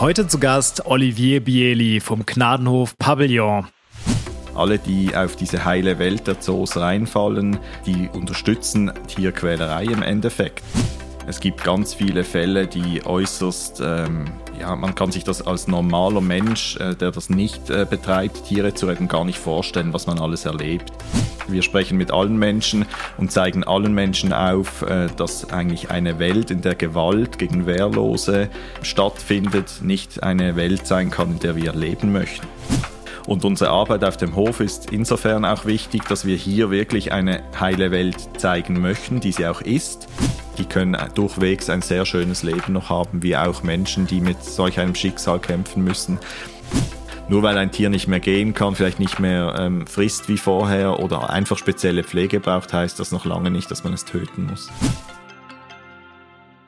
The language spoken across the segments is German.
Heute zu Gast Olivier Bieli vom Gnadenhof Pavillon. Alle, die auf diese heile Welt der Zoos reinfallen, die unterstützen Tierquälerei im Endeffekt. Es gibt ganz viele Fälle, die äußerst, ähm, ja, man kann sich das als normaler Mensch, äh, der das nicht äh, betreibt, Tiere zu retten, gar nicht vorstellen, was man alles erlebt. Wir sprechen mit allen Menschen und zeigen allen Menschen auf, äh, dass eigentlich eine Welt, in der Gewalt gegen Wehrlose stattfindet, nicht eine Welt sein kann, in der wir leben möchten. Und unsere Arbeit auf dem Hof ist insofern auch wichtig, dass wir hier wirklich eine heile Welt zeigen möchten, die sie auch ist. Die können durchwegs ein sehr schönes Leben noch haben, wie auch Menschen, die mit solch einem Schicksal kämpfen müssen. Nur weil ein Tier nicht mehr gehen kann, vielleicht nicht mehr ähm, frisst wie vorher oder einfach spezielle Pflege braucht, heißt das noch lange nicht, dass man es töten muss.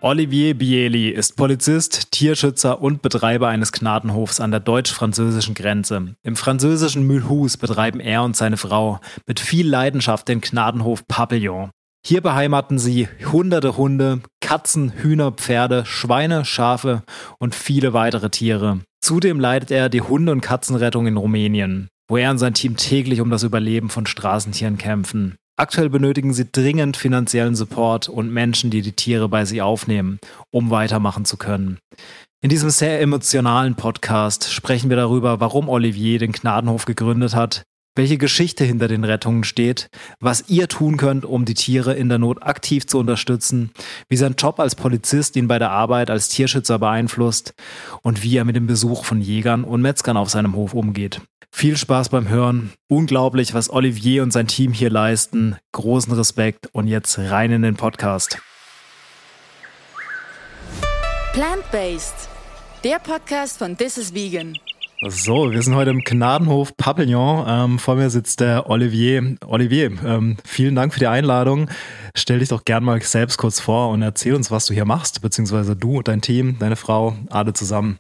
Olivier Bieli ist Polizist, Tierschützer und Betreiber eines Gnadenhofs an der deutsch-französischen Grenze. Im französischen Mulhouse betreiben er und seine Frau mit viel Leidenschaft den Gnadenhof Papillon. Hier beheimaten sie hunderte Hunde, Katzen, Hühner, Pferde, Schweine, Schafe und viele weitere Tiere. Zudem leitet er die Hunde- und Katzenrettung in Rumänien, wo er und sein Team täglich um das Überleben von Straßentieren kämpfen. Aktuell benötigen sie dringend finanziellen Support und Menschen, die die Tiere bei sich aufnehmen, um weitermachen zu können. In diesem sehr emotionalen Podcast sprechen wir darüber, warum Olivier den Gnadenhof gegründet hat, welche Geschichte hinter den Rettungen steht, was ihr tun könnt, um die Tiere in der Not aktiv zu unterstützen, wie sein Job als Polizist ihn bei der Arbeit als Tierschützer beeinflusst und wie er mit dem Besuch von Jägern und Metzgern auf seinem Hof umgeht. Viel Spaß beim Hören. Unglaublich, was Olivier und sein Team hier leisten. Großen Respekt und jetzt rein in den Podcast. Plant-Based, der Podcast von This is Vegan. So, wir sind heute im Gnadenhof Papillon. Ähm, vor mir sitzt der Olivier. Olivier, ähm, vielen Dank für die Einladung. Stell dich doch gern mal selbst kurz vor und erzähl uns, was du hier machst, beziehungsweise du, dein Team, deine Frau, alle zusammen.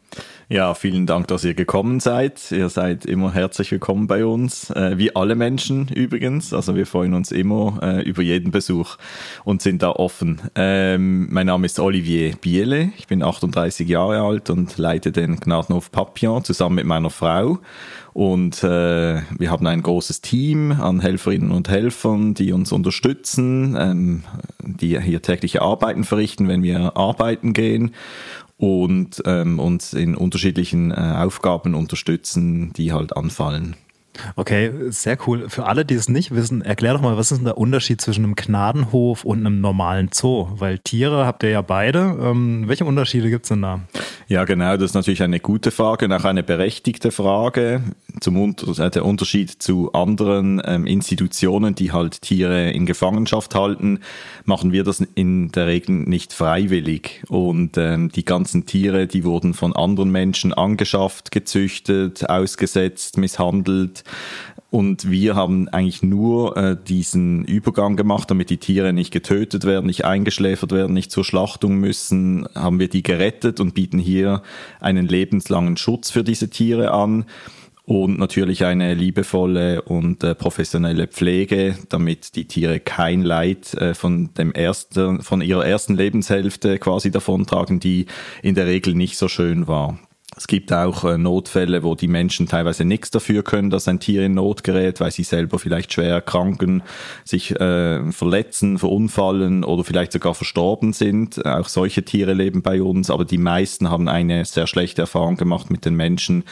Ja, vielen Dank, dass ihr gekommen seid. Ihr seid immer herzlich willkommen bei uns, äh, wie alle Menschen übrigens. Also wir freuen uns immer äh, über jeden Besuch und sind da offen. Ähm, mein Name ist Olivier Biele, ich bin 38 Jahre alt und leite den Gnadenhof Papillon zusammen mit meiner Frau. Und äh, wir haben ein großes Team an Helferinnen und Helfern, die uns unterstützen, ähm, die hier tägliche Arbeiten verrichten, wenn wir arbeiten gehen und ähm, uns in unterschiedlichen äh, Aufgaben unterstützen, die halt anfallen. Okay, sehr cool. Für alle, die es nicht wissen, erklär doch mal, was ist denn der Unterschied zwischen einem Gnadenhof und einem normalen Zoo? Weil Tiere habt ihr ja beide. Ähm, welche Unterschiede gibt es denn da? Ja, genau, das ist natürlich eine gute Frage und auch eine berechtigte Frage. Zum Unter äh, der Unterschied zu anderen ähm, Institutionen, die halt Tiere in Gefangenschaft halten, machen wir das in der Regel nicht freiwillig. Und ähm, die ganzen Tiere, die wurden von anderen Menschen angeschafft, gezüchtet, ausgesetzt, misshandelt. Und wir haben eigentlich nur äh, diesen Übergang gemacht, damit die Tiere nicht getötet werden, nicht eingeschläfert werden, nicht zur Schlachtung müssen, haben wir die gerettet und bieten hier einen lebenslangen Schutz für diese Tiere an und natürlich eine liebevolle und äh, professionelle Pflege, damit die Tiere kein Leid äh, von dem ersten, von ihrer ersten Lebenshälfte quasi davontragen, die in der Regel nicht so schön war. Es gibt auch äh, Notfälle, wo die Menschen teilweise nichts dafür können, dass ein Tier in Not gerät, weil sie selber vielleicht schwer erkranken, sich äh, verletzen, verunfallen oder vielleicht sogar verstorben sind. Auch solche Tiere leben bei uns, aber die meisten haben eine sehr schlechte Erfahrung gemacht mit den Menschen,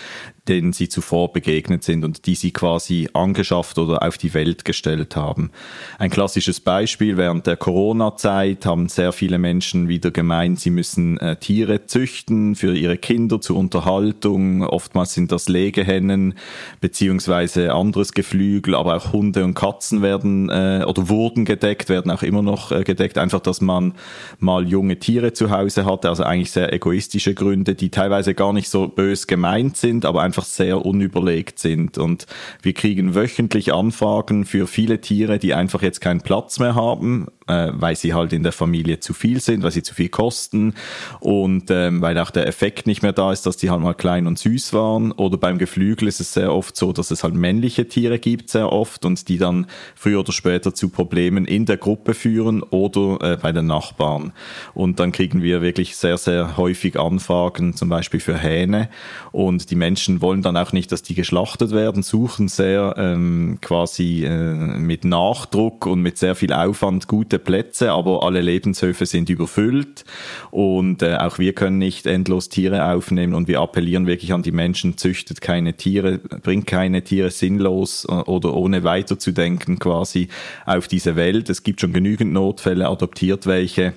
denen sie zuvor begegnet sind und die sie quasi angeschafft oder auf die Welt gestellt haben. Ein klassisches Beispiel, während der Corona-Zeit haben sehr viele Menschen wieder gemeint, sie müssen äh, Tiere züchten für ihre Kinder zur Unterhaltung. Oftmals sind das Legehennen beziehungsweise anderes Geflügel, aber auch Hunde und Katzen werden äh, oder wurden gedeckt, werden auch immer noch äh, gedeckt. Einfach, dass man mal junge Tiere zu Hause hatte, also eigentlich sehr egoistische Gründe, die teilweise gar nicht so bös gemeint sind, aber einfach einfach sehr unüberlegt sind. Und wir kriegen wöchentlich Anfragen für viele Tiere, die einfach jetzt keinen Platz mehr haben, äh, weil sie halt in der Familie zu viel sind, weil sie zu viel kosten und ähm, weil auch der Effekt nicht mehr da ist, dass die halt mal klein und süß waren. Oder beim Geflügel ist es sehr oft so, dass es halt männliche Tiere gibt, sehr oft, und die dann früher oder später zu Problemen in der Gruppe führen oder äh, bei den Nachbarn. Und dann kriegen wir wirklich sehr, sehr häufig Anfragen, zum Beispiel für Hähne. Und die Menschen wollen dann auch nicht, dass die geschlachtet werden, suchen sehr ähm, quasi äh, mit Nachdruck und mit sehr viel Aufwand gute Plätze, aber alle Lebenshöfe sind überfüllt und äh, auch wir können nicht endlos Tiere aufnehmen und wir appellieren wirklich an die Menschen, züchtet keine Tiere, bringt keine Tiere sinnlos oder ohne weiterzudenken quasi auf diese Welt. Es gibt schon genügend Notfälle, adoptiert welche.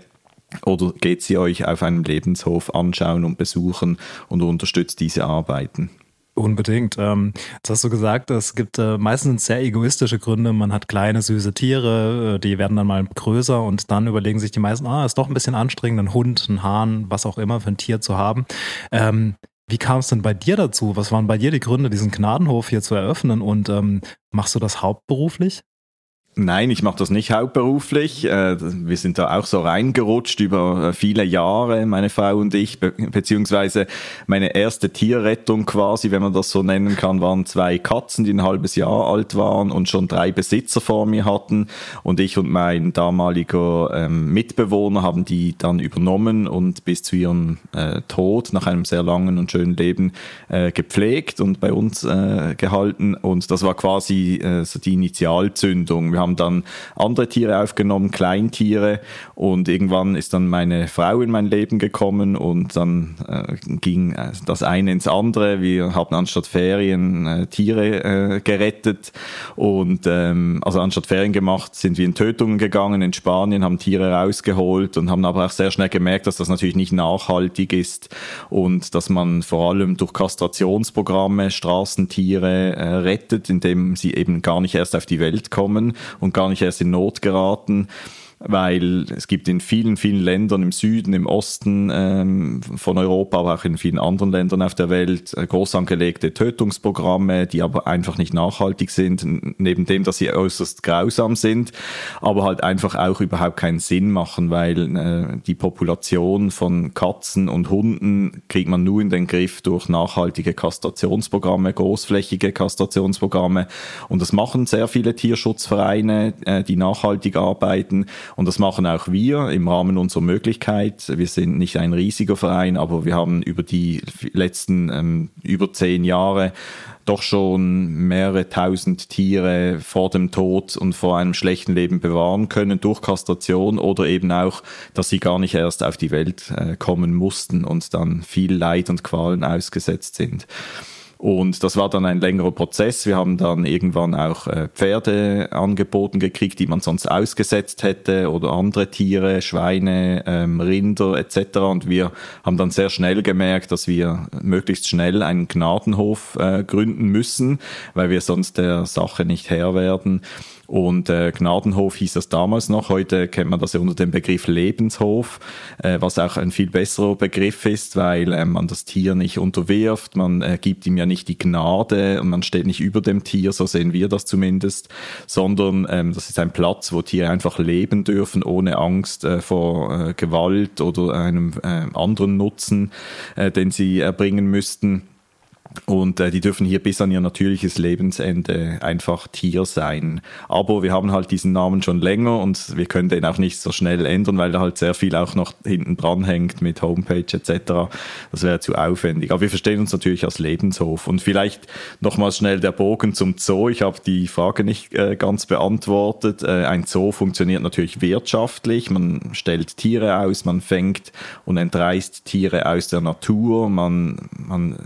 Oder geht sie euch auf einem Lebenshof anschauen und besuchen und unterstützt diese Arbeiten? Unbedingt. Ähm, jetzt hast du gesagt, es gibt äh, meistens sehr egoistische Gründe. Man hat kleine, süße Tiere, äh, die werden dann mal größer und dann überlegen sich die meisten, ah, ist doch ein bisschen anstrengend, einen Hund, einen Hahn, was auch immer für ein Tier zu haben. Ähm, wie kam es denn bei dir dazu? Was waren bei dir die Gründe, diesen Gnadenhof hier zu eröffnen und ähm, machst du das hauptberuflich? Nein, ich mache das nicht hauptberuflich. Äh, wir sind da auch so reingerutscht über äh, viele Jahre, meine Frau und ich, beziehungsweise meine erste Tierrettung quasi, wenn man das so nennen kann, waren zwei Katzen, die ein halbes Jahr alt waren und schon drei Besitzer vor mir hatten. Und ich und mein damaliger ähm, Mitbewohner haben die dann übernommen und bis zu ihrem äh, Tod nach einem sehr langen und schönen Leben gepflegt und bei uns gehalten. Und das war quasi so die Initialzündung. Wir haben dann andere Tiere aufgenommen, Kleintiere. Und irgendwann ist dann meine Frau in mein Leben gekommen und dann äh, ging äh, das eine ins andere. Wir haben anstatt Ferien äh, Tiere äh, gerettet. Und ähm, also anstatt Ferien gemacht sind wir in Tötungen gegangen. In Spanien, haben Tiere rausgeholt und haben aber auch sehr schnell gemerkt, dass das natürlich nicht nachhaltig ist und dass man vor allem durch Kastrationsprogramme Straßentiere äh, rettet, indem sie eben gar nicht erst auf die Welt kommen und gar nicht erst in Not geraten weil es gibt in vielen, vielen Ländern im Süden, im Osten ähm, von Europa, aber auch in vielen anderen Ländern auf der Welt äh, groß angelegte Tötungsprogramme, die aber einfach nicht nachhaltig sind, neben dem, dass sie äußerst grausam sind, aber halt einfach auch überhaupt keinen Sinn machen, weil äh, die Population von Katzen und Hunden kriegt man nur in den Griff durch nachhaltige Kastrationsprogramme, großflächige Kastrationsprogramme. Und das machen sehr viele Tierschutzvereine, äh, die nachhaltig arbeiten und das machen auch wir im Rahmen unserer Möglichkeit. Wir sind nicht ein riesiger Verein, aber wir haben über die letzten ähm, über zehn Jahre doch schon mehrere tausend Tiere vor dem Tod und vor einem schlechten Leben bewahren können durch Kastration oder eben auch, dass sie gar nicht erst auf die Welt äh, kommen mussten und dann viel Leid und Qualen ausgesetzt sind. Und das war dann ein längerer Prozess. Wir haben dann irgendwann auch äh, Pferde angeboten gekriegt, die man sonst ausgesetzt hätte oder andere Tiere, Schweine, ähm, Rinder etc. Und wir haben dann sehr schnell gemerkt, dass wir möglichst schnell einen Gnadenhof äh, gründen müssen, weil wir sonst der Sache nicht Herr werden. Und äh, Gnadenhof hieß das damals noch. Heute kennt man das ja unter dem Begriff Lebenshof, äh, was auch ein viel besserer Begriff ist, weil äh, man das Tier nicht unterwirft, man äh, gibt ihm ja nicht die Gnade und man steht nicht über dem Tier, so sehen wir das zumindest, sondern ähm, das ist ein Platz, wo Tiere einfach leben dürfen, ohne Angst äh, vor äh, Gewalt oder einem äh, anderen Nutzen, äh, den sie erbringen müssten. Und äh, die dürfen hier bis an ihr natürliches Lebensende einfach Tier sein. Aber wir haben halt diesen Namen schon länger und wir können den auch nicht so schnell ändern, weil da halt sehr viel auch noch hinten dran hängt mit Homepage etc. Das wäre zu aufwendig. Aber wir verstehen uns natürlich als Lebenshof. Und vielleicht nochmals schnell der Bogen zum Zoo. Ich habe die Frage nicht äh, ganz beantwortet. Äh, ein Zoo funktioniert natürlich wirtschaftlich. Man stellt Tiere aus, man fängt und entreißt Tiere aus der Natur. Man, man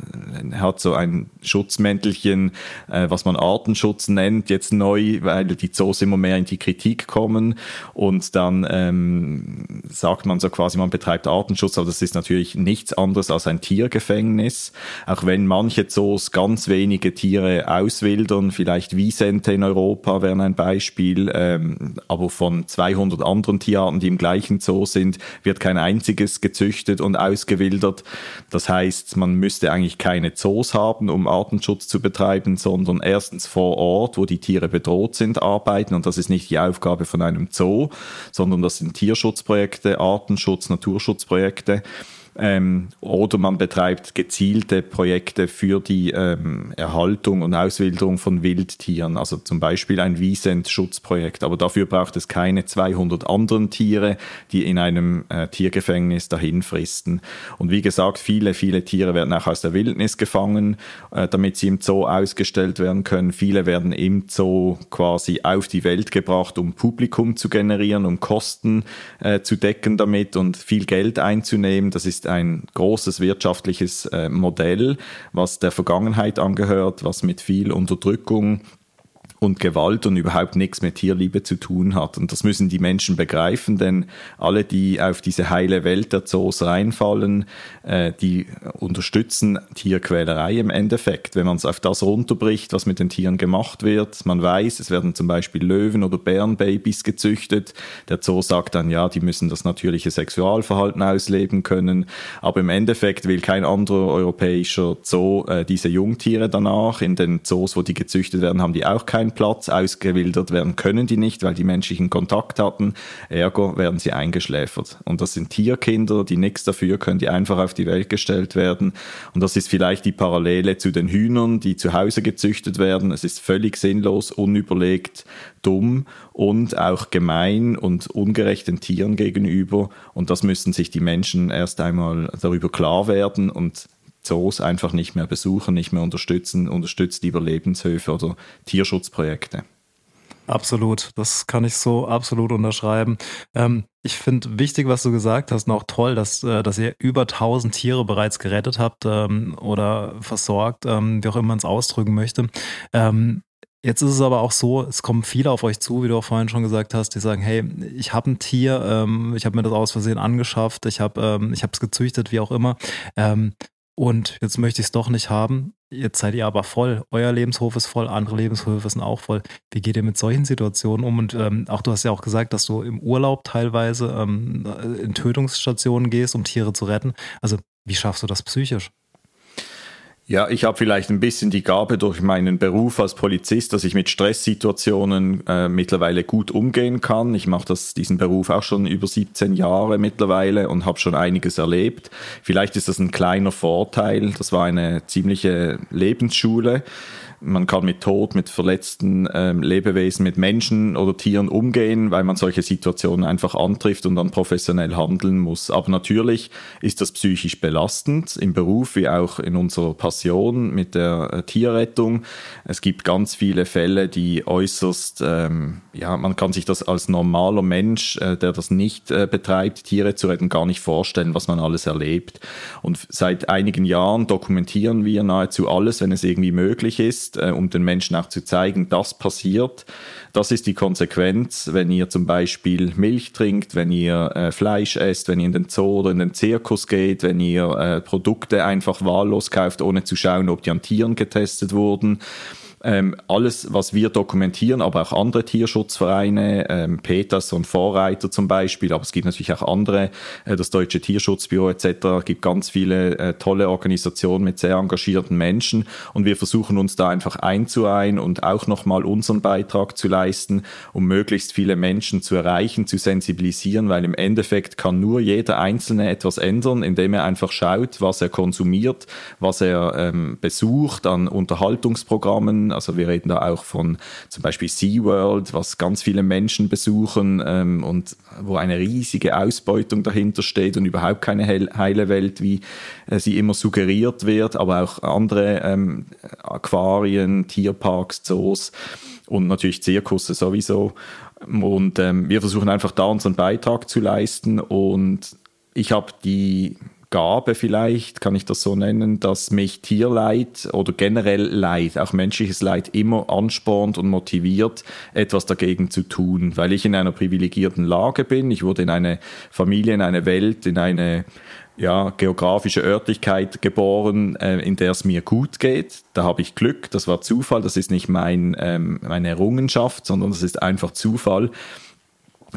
hat so ein Schutzmäntelchen, äh, was man Artenschutz nennt, jetzt neu, weil die Zoos immer mehr in die Kritik kommen und dann ähm, sagt man so quasi, man betreibt Artenschutz, aber das ist natürlich nichts anderes als ein Tiergefängnis, auch wenn manche Zoos ganz wenige Tiere auswildern, vielleicht Wiesente in Europa wären ein Beispiel, ähm, aber von 200 anderen Tierarten, die im gleichen Zoo sind, wird kein einziges gezüchtet und ausgewildert. Das heißt, man müsste eigentlich keine keine Zoos haben, um Artenschutz zu betreiben, sondern erstens vor Ort, wo die Tiere bedroht sind, arbeiten. Und das ist nicht die Aufgabe von einem Zoo, sondern das sind Tierschutzprojekte, Artenschutz, Naturschutzprojekte. Ähm, oder man betreibt gezielte Projekte für die ähm, Erhaltung und Auswilderung von Wildtieren, also zum Beispiel ein Wiesent-Schutzprojekt. Aber dafür braucht es keine 200 anderen Tiere, die in einem äh, Tiergefängnis dahin fristen. Und wie gesagt, viele, viele Tiere werden auch aus der Wildnis gefangen, äh, damit sie im Zoo ausgestellt werden können. Viele werden im Zoo quasi auf die Welt gebracht, um Publikum zu generieren, um Kosten äh, zu decken damit und viel Geld einzunehmen. Das ist ist ein großes wirtschaftliches äh, Modell, was der Vergangenheit angehört, was mit viel Unterdrückung und Gewalt und überhaupt nichts mit Tierliebe zu tun hat. Und das müssen die Menschen begreifen, denn alle, die auf diese heile Welt der Zoos reinfallen, äh, die unterstützen Tierquälerei im Endeffekt. Wenn man es auf das runterbricht, was mit den Tieren gemacht wird, man weiß, es werden zum Beispiel Löwen- oder Bärenbabys gezüchtet. Der Zoo sagt dann, ja, die müssen das natürliche Sexualverhalten ausleben können. Aber im Endeffekt will kein anderer europäischer Zoo äh, diese Jungtiere danach. In den Zoos, wo die gezüchtet werden, haben die auch keinen Platz. Ausgewildert werden können die nicht, weil die menschlichen Kontakt hatten. Ergo werden sie eingeschläfert. Und das sind Tierkinder, die nichts dafür können, die einfach auf die Welt gestellt werden. Und das ist vielleicht die Parallele zu den Hühnern, die zu Hause gezüchtet werden. Es ist völlig sinnlos, unüberlegt, dumm und auch gemein und ungerecht den Tieren gegenüber. Und das müssen sich die Menschen erst einmal darüber klar werden und Zoos einfach nicht mehr besuchen, nicht mehr unterstützen, unterstützt lieber Lebenshöfe oder Tierschutzprojekte. Absolut, das kann ich so absolut unterschreiben. Ähm, ich finde wichtig, was du gesagt hast, und auch toll, dass, äh, dass ihr über 1000 Tiere bereits gerettet habt ähm, oder versorgt, ähm, wie auch immer man es ausdrücken möchte. Ähm, Jetzt ist es aber auch so, es kommen viele auf euch zu, wie du auch vorhin schon gesagt hast, die sagen, hey, ich habe ein Tier, ähm, ich habe mir das aus Versehen angeschafft, ich habe ähm, es gezüchtet, wie auch immer. Ähm, und jetzt möchte ich es doch nicht haben. Jetzt seid ihr aber voll. Euer Lebenshof ist voll, andere Lebenshöfe sind auch voll. Wie geht ihr mit solchen Situationen um? Und ähm, auch du hast ja auch gesagt, dass du im Urlaub teilweise ähm, in Tötungsstationen gehst, um Tiere zu retten. Also wie schaffst du das psychisch? Ja, ich habe vielleicht ein bisschen die Gabe durch meinen Beruf als Polizist, dass ich mit Stresssituationen äh, mittlerweile gut umgehen kann. Ich mache diesen Beruf auch schon über 17 Jahre mittlerweile und habe schon einiges erlebt. Vielleicht ist das ein kleiner Vorteil. Das war eine ziemliche Lebensschule man kann mit Tod, mit verletzten ähm, Lebewesen, mit Menschen oder Tieren umgehen, weil man solche Situationen einfach antrifft und dann professionell handeln muss. Aber natürlich ist das psychisch belastend im Beruf wie auch in unserer Passion mit der äh, Tierrettung. Es gibt ganz viele Fälle, die äußerst, ähm, ja, man kann sich das als normaler Mensch, äh, der das nicht äh, betreibt, Tiere zu retten, gar nicht vorstellen, was man alles erlebt. Und seit einigen Jahren dokumentieren wir nahezu alles, wenn es irgendwie möglich ist ist, äh, um den Menschen auch zu zeigen, das passiert. Das ist die Konsequenz, wenn ihr zum Beispiel Milch trinkt, wenn ihr äh, Fleisch esst, wenn ihr in den Zoo oder in den Zirkus geht, wenn ihr äh, Produkte einfach wahllos kauft, ohne zu schauen, ob die an Tieren getestet wurden. Ähm, alles, was wir dokumentieren, aber auch andere Tierschutzvereine, ähm, Peterson Vorreiter zum Beispiel, aber es gibt natürlich auch andere, äh, das Deutsche Tierschutzbüro etc., gibt ganz viele äh, tolle Organisationen mit sehr engagierten Menschen und wir versuchen uns da einfach einzureihen und auch nochmal unseren Beitrag zu leisten, um möglichst viele Menschen zu erreichen, zu sensibilisieren, weil im Endeffekt kann nur jeder Einzelne etwas ändern, indem er einfach schaut, was er konsumiert, was er ähm, besucht an Unterhaltungsprogrammen, also wir reden da auch von zum Beispiel SeaWorld, was ganz viele Menschen besuchen ähm, und wo eine riesige Ausbeutung dahinter steht und überhaupt keine heile Welt, wie äh, sie immer suggeriert wird, aber auch andere ähm, Aquarien, Tierparks, Zoos und natürlich Zirkusse sowieso. Und ähm, wir versuchen einfach da unseren Beitrag zu leisten und ich habe die Gabe vielleicht, kann ich das so nennen, dass mich Tierleid oder generell Leid, auch menschliches Leid immer anspornt und motiviert, etwas dagegen zu tun, weil ich in einer privilegierten Lage bin. Ich wurde in eine Familie, in eine Welt, in eine ja, geografische Örtlichkeit geboren, äh, in der es mir gut geht. Da habe ich Glück, das war Zufall, das ist nicht mein, ähm, meine Errungenschaft, sondern das ist einfach Zufall.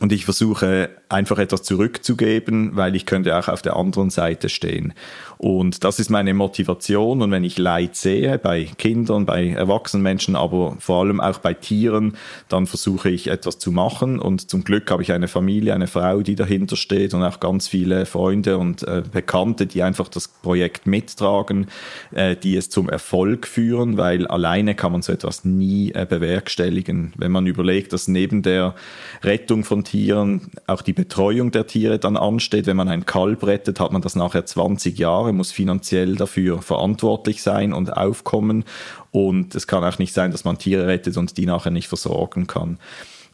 Und ich versuche einfach etwas zurückzugeben, weil ich könnte auch auf der anderen Seite stehen. Und das ist meine Motivation. Und wenn ich Leid sehe, bei Kindern, bei erwachsenen Menschen, aber vor allem auch bei Tieren, dann versuche ich etwas zu machen. Und zum Glück habe ich eine Familie, eine Frau, die dahinter steht und auch ganz viele Freunde und äh, Bekannte, die einfach das Projekt mittragen, äh, die es zum Erfolg führen, weil alleine kann man so etwas nie äh, bewerkstelligen. Wenn man überlegt, dass neben der Rettung von Tieren auch die Betreuung der Tiere dann ansteht, wenn man ein Kalb rettet, hat man das nachher 20 Jahre muss finanziell dafür verantwortlich sein und aufkommen. Und es kann auch nicht sein, dass man Tiere rettet und die nachher nicht versorgen kann.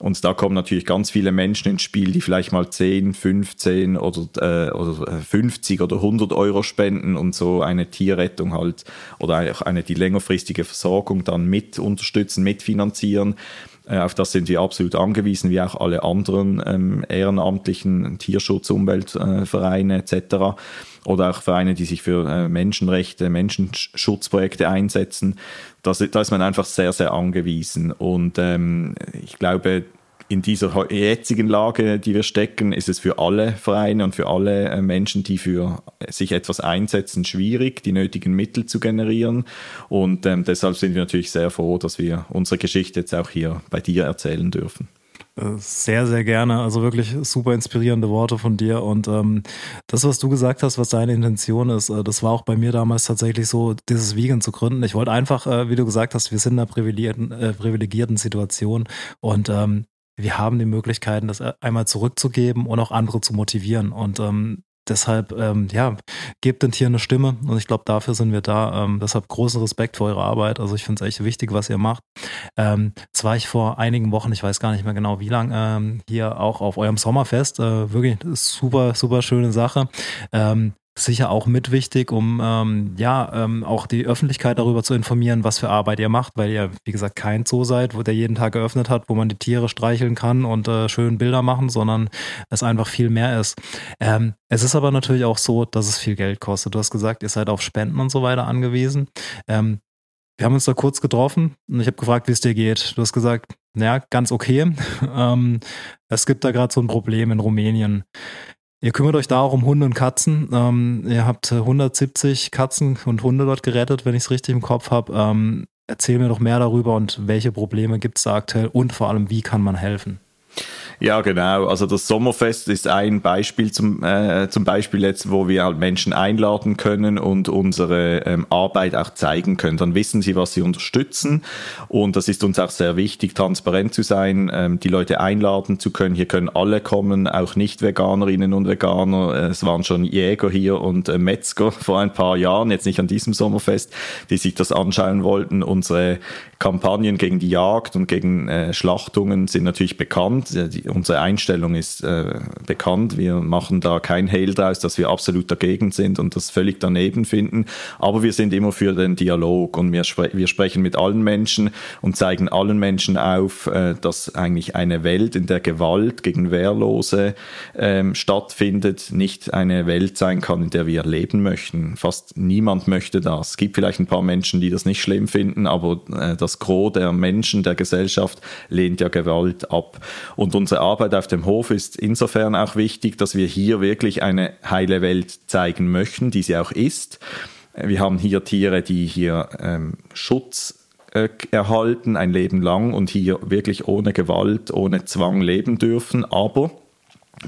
Und da kommen natürlich ganz viele Menschen ins Spiel, die vielleicht mal 10, 15 oder, äh, oder 50 oder 100 Euro spenden und so eine Tierrettung halt oder auch eine die längerfristige Versorgung dann mit unterstützen, mitfinanzieren. Äh, auf das sind wir absolut angewiesen, wie auch alle anderen ähm, ehrenamtlichen Tierschutz, Umweltvereine äh, etc oder auch Vereine, die sich für äh, Menschenrechte, Menschenschutzprojekte einsetzen. Das, da ist man einfach sehr, sehr angewiesen. Und ähm, ich glaube, in dieser jetzigen Lage, die wir stecken, ist es für alle Vereine und für alle äh, Menschen, die für sich etwas einsetzen, schwierig, die nötigen Mittel zu generieren. Und ähm, deshalb sind wir natürlich sehr froh, dass wir unsere Geschichte jetzt auch hier bei dir erzählen dürfen. Sehr, sehr gerne. Also wirklich super inspirierende Worte von dir. Und ähm, das, was du gesagt hast, was deine Intention ist, äh, das war auch bei mir damals tatsächlich so, dieses Vegan zu gründen. Ich wollte einfach, äh, wie du gesagt hast, wir sind in einer privilegierten, äh, privilegierten Situation und ähm, wir haben die Möglichkeiten, das äh, einmal zurückzugeben und auch andere zu motivieren. Und ähm, deshalb, ähm, ja, gebt den Tieren eine Stimme und ich glaube, dafür sind wir da. Ähm, deshalb großen Respekt für eure Arbeit. Also ich finde es echt wichtig, was ihr macht. Ähm, jetzt war ich vor einigen Wochen, ich weiß gar nicht mehr genau wie lang, ähm, hier auch auf eurem Sommerfest. Äh, wirklich super, super schöne Sache. Ähm, sicher auch mit wichtig, um ähm, ja ähm, auch die Öffentlichkeit darüber zu informieren, was für Arbeit ihr macht, weil ihr, wie gesagt, kein Zoo seid, wo der jeden Tag geöffnet hat, wo man die Tiere streicheln kann und äh, schön Bilder machen, sondern es einfach viel mehr ist. Ähm, es ist aber natürlich auch so, dass es viel Geld kostet. Du hast gesagt, ihr seid auf Spenden und so weiter angewiesen. Ähm, wir haben uns da kurz getroffen und ich habe gefragt, wie es dir geht. Du hast gesagt, naja, ganz okay. Ähm, es gibt da gerade so ein Problem in Rumänien. Ihr kümmert euch da auch um Hunde und Katzen. Ähm, ihr habt 170 Katzen und Hunde dort gerettet, wenn ich es richtig im Kopf habe. Ähm, erzähl mir doch mehr darüber und welche Probleme gibt es da aktuell und vor allem, wie kann man helfen? Ja, genau. Also das Sommerfest ist ein Beispiel zum, äh, zum Beispiel jetzt, wo wir halt Menschen einladen können und unsere ähm, Arbeit auch zeigen können. Dann wissen sie, was sie unterstützen. Und das ist uns auch sehr wichtig, transparent zu sein, ähm, die Leute einladen zu können. Hier können alle kommen, auch Nicht-Veganerinnen und Veganer. Äh, es waren schon Jäger hier und äh, Metzger vor ein paar Jahren, jetzt nicht an diesem Sommerfest, die sich das anschauen wollten. Unsere Kampagnen gegen die Jagd und gegen äh, Schlachtungen sind natürlich bekannt. Die, unsere Einstellung ist äh, bekannt. Wir machen da kein Hehl draus, dass wir absolut dagegen sind und das völlig daneben finden. Aber wir sind immer für den Dialog und wir, spre wir sprechen mit allen Menschen und zeigen allen Menschen auf, äh, dass eigentlich eine Welt, in der Gewalt gegen Wehrlose ähm, stattfindet, nicht eine Welt sein kann, in der wir leben möchten. Fast niemand möchte das. Es gibt vielleicht ein paar Menschen, die das nicht schlimm finden, aber äh, das Gros der Menschen, der Gesellschaft lehnt ja Gewalt ab. Und unsere Arbeit auf dem Hof ist insofern auch wichtig, dass wir hier wirklich eine heile Welt zeigen möchten, die sie auch ist. Wir haben hier Tiere, die hier ähm, Schutz äh, erhalten, ein Leben lang und hier wirklich ohne Gewalt, ohne Zwang leben dürfen. Aber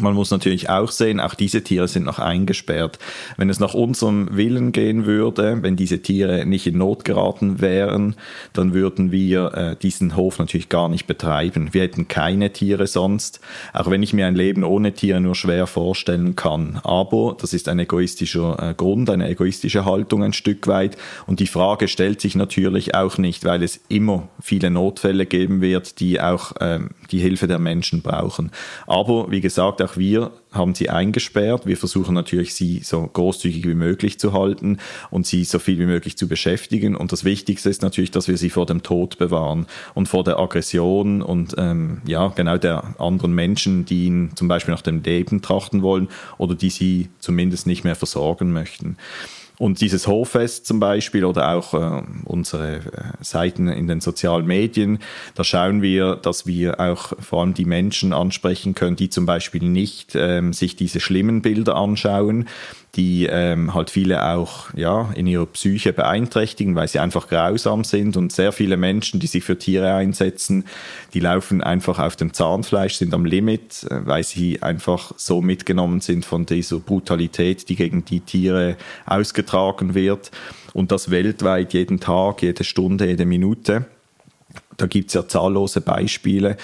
man muss natürlich auch sehen, auch diese Tiere sind noch eingesperrt. Wenn es nach unserem Willen gehen würde, wenn diese Tiere nicht in Not geraten wären, dann würden wir äh, diesen Hof natürlich gar nicht betreiben. Wir hätten keine Tiere sonst, auch wenn ich mir ein Leben ohne Tiere nur schwer vorstellen kann. Aber das ist ein egoistischer äh, Grund, eine egoistische Haltung ein Stück weit. Und die Frage stellt sich natürlich auch nicht, weil es immer viele Notfälle geben wird, die auch ähm, die Hilfe der Menschen brauchen. Aber wie gesagt, auch wir haben sie eingesperrt. Wir versuchen natürlich, sie so großzügig wie möglich zu halten und sie so viel wie möglich zu beschäftigen. Und das Wichtigste ist natürlich, dass wir sie vor dem Tod bewahren und vor der Aggression und ähm, ja, genau der anderen Menschen, die ihnen zum Beispiel nach dem Leben trachten wollen oder die sie zumindest nicht mehr versorgen möchten. Und dieses Hoffest zum Beispiel oder auch äh, unsere äh, Seiten in den sozialen Medien, da schauen wir, dass wir auch vor allem die Menschen ansprechen können, die zum Beispiel nicht ähm, sich diese schlimmen Bilder anschauen, die ähm, halt viele auch ja, in ihrer Psyche beeinträchtigen, weil sie einfach grausam sind. Und sehr viele Menschen, die sich für Tiere einsetzen, die laufen einfach auf dem Zahnfleisch, sind am Limit, äh, weil sie einfach so mitgenommen sind von dieser Brutalität, die gegen die Tiere ausgetragen wird. Und das weltweit jeden Tag, jede Stunde, jede Minute. Da gibt es ja zahllose Beispiele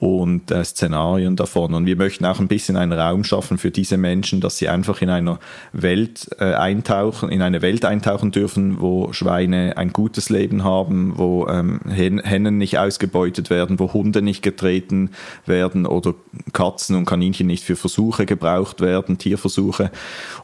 und äh, Szenarien davon. Und wir möchten auch ein bisschen einen Raum schaffen für diese Menschen, dass sie einfach in einer Welt äh, eintauchen, in eine Welt eintauchen dürfen, wo Schweine ein gutes Leben haben, wo ähm, Hennen nicht ausgebeutet werden, wo Hunde nicht getreten werden oder Katzen und Kaninchen nicht für Versuche gebraucht werden, Tierversuche.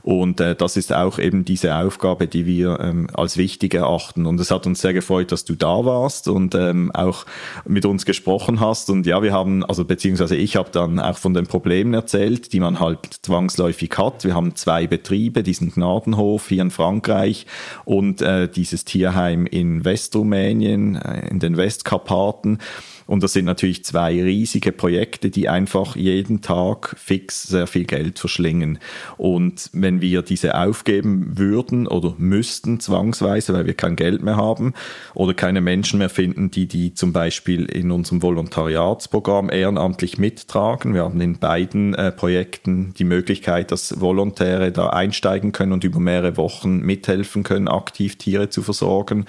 Und äh, das ist auch eben diese Aufgabe, die wir ähm, als wichtig erachten. Und es hat uns sehr gefreut, dass du da warst und ähm, auch mit uns gesprochen hast. Und ja, wir haben haben, also beziehungsweise ich habe dann auch von den Problemen erzählt, die man halt zwangsläufig hat. Wir haben zwei Betriebe, diesen Gnadenhof hier in Frankreich und äh, dieses Tierheim in Westrumänien, äh, in den Westkarpaten. Und das sind natürlich zwei riesige Projekte, die einfach jeden Tag fix sehr viel Geld verschlingen. Und wenn wir diese aufgeben würden oder müssten zwangsweise, weil wir kein Geld mehr haben oder keine Menschen mehr finden, die die zum Beispiel in unserem Volontariatsprogramm ehrenamtlich mittragen. Wir haben in beiden äh, Projekten die Möglichkeit, dass Volontäre da einsteigen können und über mehrere Wochen mithelfen können, aktiv Tiere zu versorgen.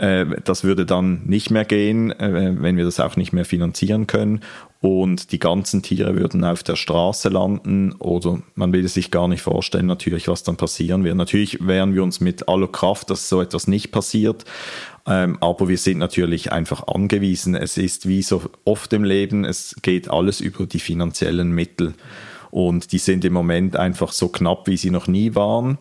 Äh, das würde dann nicht mehr gehen, äh, wenn wir das auch nicht mehr finanzieren können. Und die ganzen Tiere würden auf der Straße landen oder man will sich gar nicht vorstellen, natürlich, was dann passieren wird. Natürlich wehren wir uns mit aller Kraft, dass so etwas nicht passiert. Ähm, aber wir sind natürlich einfach angewiesen. Es ist wie so oft im Leben, es geht alles über die finanziellen Mittel. Und die sind im Moment einfach so knapp, wie sie noch nie waren.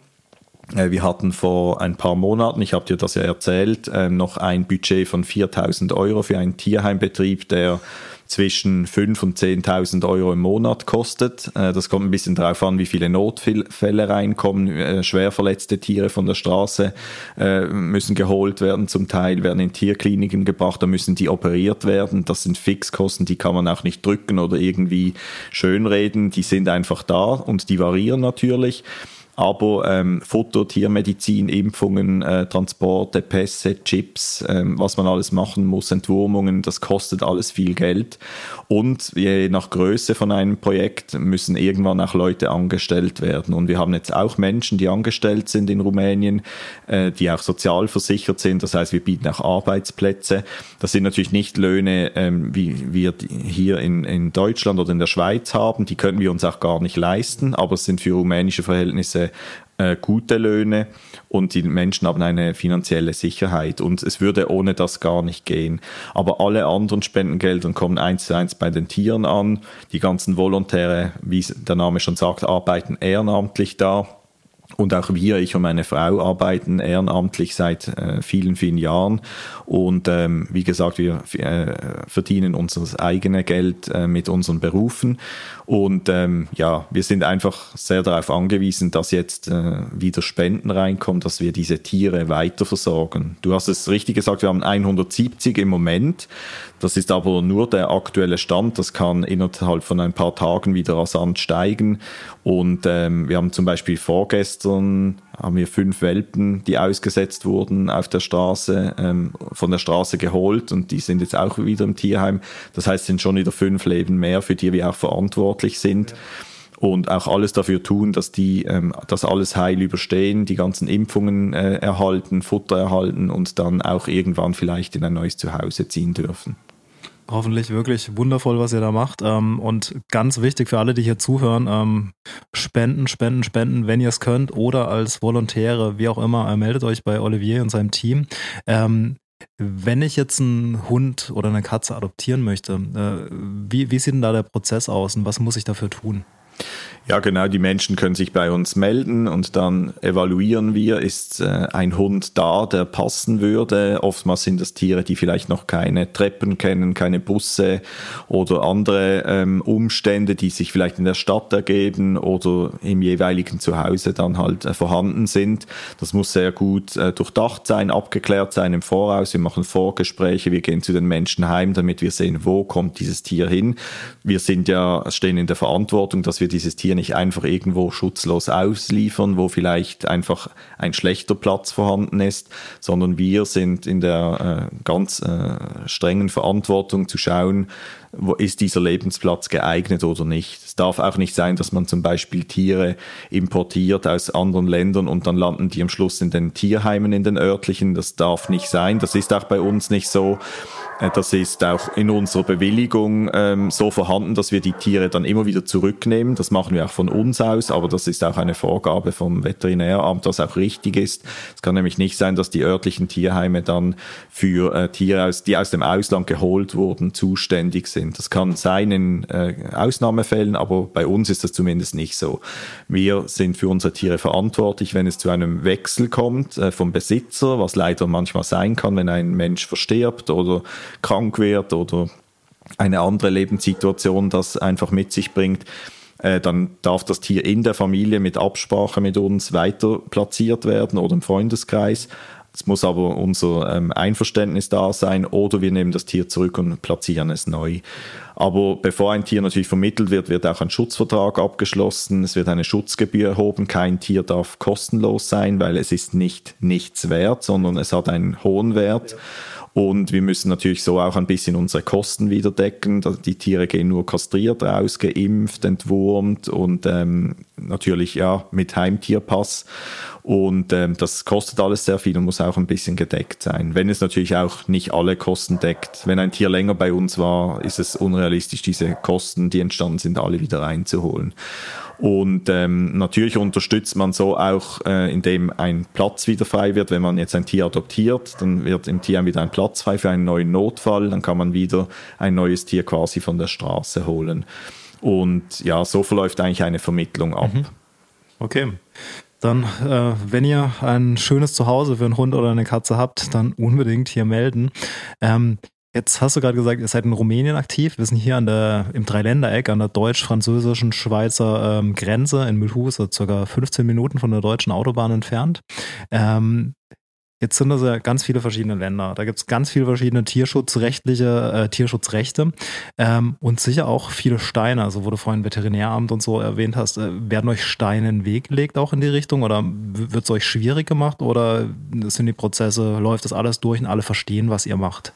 Äh, wir hatten vor ein paar Monaten, ich habe dir das ja erzählt, ähm, noch ein Budget von 4000 Euro für einen Tierheimbetrieb, der zwischen 5.000 und 10.000 Euro im Monat kostet. Äh, das kommt ein bisschen darauf an, wie viele Notfälle reinkommen. Äh, schwer verletzte Tiere von der Straße müssen geholt werden, zum Teil werden in Tierkliniken gebracht, da müssen die operiert werden. Das sind Fixkosten, die kann man auch nicht drücken oder irgendwie schönreden. Die sind einfach da und die variieren natürlich. Aber ähm, Futter, Tiermedizin, Impfungen, äh, Transporte, Pässe, Chips, ähm, was man alles machen muss, Entwurmungen, das kostet alles viel Geld. Und je nach Größe von einem Projekt müssen irgendwann auch Leute angestellt werden. Und wir haben jetzt auch Menschen, die angestellt sind in Rumänien, äh, die auch sozial versichert sind. Das heißt, wir bieten auch Arbeitsplätze. Das sind natürlich nicht Löhne, ähm, wie wir hier in, in Deutschland oder in der Schweiz haben. Die können wir uns auch gar nicht leisten, aber es sind für rumänische Verhältnisse äh, gute Löhne und die Menschen haben eine finanzielle Sicherheit und es würde ohne das gar nicht gehen. Aber alle anderen Spendengelder kommen eins zu eins bei den Tieren an. Die ganzen Volontäre, wie der Name schon sagt, arbeiten ehrenamtlich da. Und auch wir, ich und meine Frau, arbeiten ehrenamtlich seit äh, vielen, vielen Jahren. Und ähm, wie gesagt, wir äh, verdienen unser eigenes Geld äh, mit unseren Berufen. Und ähm, ja, wir sind einfach sehr darauf angewiesen, dass jetzt äh, wieder Spenden reinkommen, dass wir diese Tiere weiter versorgen. Du hast es richtig gesagt, wir haben 170 im Moment. Das ist aber nur der aktuelle Stand. Das kann innerhalb von ein paar Tagen wieder rasant steigen. Und ähm, wir haben zum Beispiel vorgestern haben wir fünf Welpen, die ausgesetzt wurden auf der Straße, ähm, von der Straße geholt und die sind jetzt auch wieder im Tierheim. Das heißt, es sind schon wieder fünf Leben mehr, für die wir auch verantwortlich sind. Und auch alles dafür tun, dass die ähm, das alles heil überstehen, die ganzen Impfungen äh, erhalten, Futter erhalten und dann auch irgendwann vielleicht in ein neues Zuhause ziehen dürfen hoffentlich wirklich wundervoll, was ihr da macht. Ähm, und ganz wichtig für alle, die hier zuhören, ähm, spenden, spenden, spenden, wenn ihr es könnt oder als Volontäre, wie auch immer, äh, meldet euch bei Olivier und seinem Team. Ähm, wenn ich jetzt einen Hund oder eine Katze adoptieren möchte, äh, wie, wie sieht denn da der Prozess aus und was muss ich dafür tun? Ja, genau. Die Menschen können sich bei uns melden und dann evaluieren wir, ist äh, ein Hund da, der passen würde. Oftmals sind das Tiere, die vielleicht noch keine Treppen kennen, keine Busse oder andere ähm, Umstände, die sich vielleicht in der Stadt ergeben oder im jeweiligen Zuhause dann halt äh, vorhanden sind. Das muss sehr gut äh, durchdacht sein, abgeklärt sein im Voraus. Wir machen Vorgespräche, wir gehen zu den Menschen heim, damit wir sehen, wo kommt dieses Tier hin. Wir sind ja, stehen in der Verantwortung, dass wir dieses Tier nicht einfach irgendwo schutzlos ausliefern, wo vielleicht einfach ein schlechter Platz vorhanden ist, sondern wir sind in der äh, ganz äh, strengen Verantwortung zu schauen, ist dieser Lebensplatz geeignet oder nicht. Es darf auch nicht sein, dass man zum Beispiel Tiere importiert aus anderen Ländern und dann landen die am Schluss in den Tierheimen in den örtlichen. Das darf nicht sein. Das ist auch bei uns nicht so. Äh, das ist auch in unserer Bewilligung ähm, so vorhanden, dass wir die Tiere dann immer wieder zurücknehmen. Das machen wir auch von uns aus, aber das ist auch eine Vorgabe vom Veterinäramt, was auch richtig ist. Es kann nämlich nicht sein, dass die örtlichen Tierheime dann für äh, Tiere, aus, die aus dem Ausland geholt wurden, zuständig sind. Das kann sein in äh, Ausnahmefällen, aber bei uns ist das zumindest nicht so. Wir sind für unsere Tiere verantwortlich, wenn es zu einem Wechsel kommt äh, vom Besitzer, was leider manchmal sein kann, wenn ein Mensch verstirbt oder krank wird oder eine andere Lebenssituation das einfach mit sich bringt, äh, dann darf das Tier in der Familie mit Absprache mit uns weiter platziert werden oder im Freundeskreis. Es muss aber unser ähm, Einverständnis da sein oder wir nehmen das Tier zurück und platzieren es neu. Aber bevor ein Tier natürlich vermittelt wird, wird auch ein Schutzvertrag abgeschlossen. Es wird eine Schutzgebühr erhoben. Kein Tier darf kostenlos sein, weil es ist nicht nichts wert, sondern es hat einen hohen Wert. Und wir müssen natürlich so auch ein bisschen unsere Kosten wieder decken. Die Tiere gehen nur kastriert raus, geimpft, entwurmt und ähm, natürlich ja mit Heimtierpass. Und ähm, das kostet alles sehr viel und muss auch ein bisschen gedeckt sein. Wenn es natürlich auch nicht alle Kosten deckt. Wenn ein Tier länger bei uns war, ist es unrealistisch, diese Kosten, die entstanden sind, alle wieder reinzuholen. Und ähm, natürlich unterstützt man so auch, äh, indem ein Platz wieder frei wird. Wenn man jetzt ein Tier adoptiert, dann wird im Tierheim wieder ein Platz frei für einen neuen Notfall. Dann kann man wieder ein neues Tier quasi von der Straße holen. Und ja, so verläuft eigentlich eine Vermittlung ab. Mhm. Okay. Dann, äh, wenn ihr ein schönes Zuhause für einen Hund oder eine Katze habt, dann unbedingt hier melden. Ähm, Jetzt hast du gerade gesagt, ihr seid in Rumänien aktiv. Wir sind hier an der, im Dreiländereck an der deutsch-französischen Schweizer ähm, Grenze in Mühlhus, so circa 15 Minuten von der deutschen Autobahn entfernt. Ähm, Jetzt sind das ja ganz viele verschiedene Länder. Da gibt es ganz viele verschiedene tierschutzrechtliche äh, Tierschutzrechte ähm, und sicher auch viele Steine. Also wo du vorhin Veterinäramt und so erwähnt hast, äh, werden euch Steine in den Weg gelegt auch in die Richtung oder wird es euch schwierig gemacht oder sind die Prozesse, läuft das alles durch und alle verstehen, was ihr macht?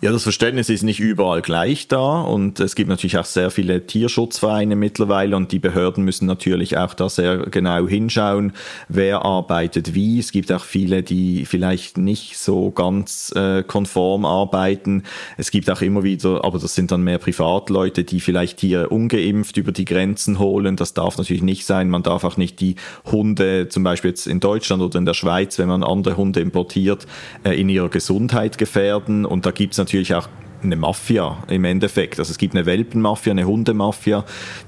Ja, das Verständnis ist nicht überall gleich da und es gibt natürlich auch sehr viele Tierschutzvereine mittlerweile und die Behörden müssen natürlich auch da sehr genau hinschauen, wer arbeitet wie. Es gibt auch viele, die vielleicht nicht so ganz äh, konform arbeiten. Es gibt auch immer wieder, aber das sind dann mehr Privatleute, die vielleicht Tiere ungeimpft über die Grenzen holen. Das darf natürlich nicht sein. Man darf auch nicht die Hunde, zum Beispiel jetzt in Deutschland oder in der Schweiz, wenn man andere Hunde importiert, äh, in ihrer Gesundheit gefährden. Und da gibt es natürlich auch eine Mafia im Endeffekt. Also es gibt eine Welpenmafia, eine Hundemafia,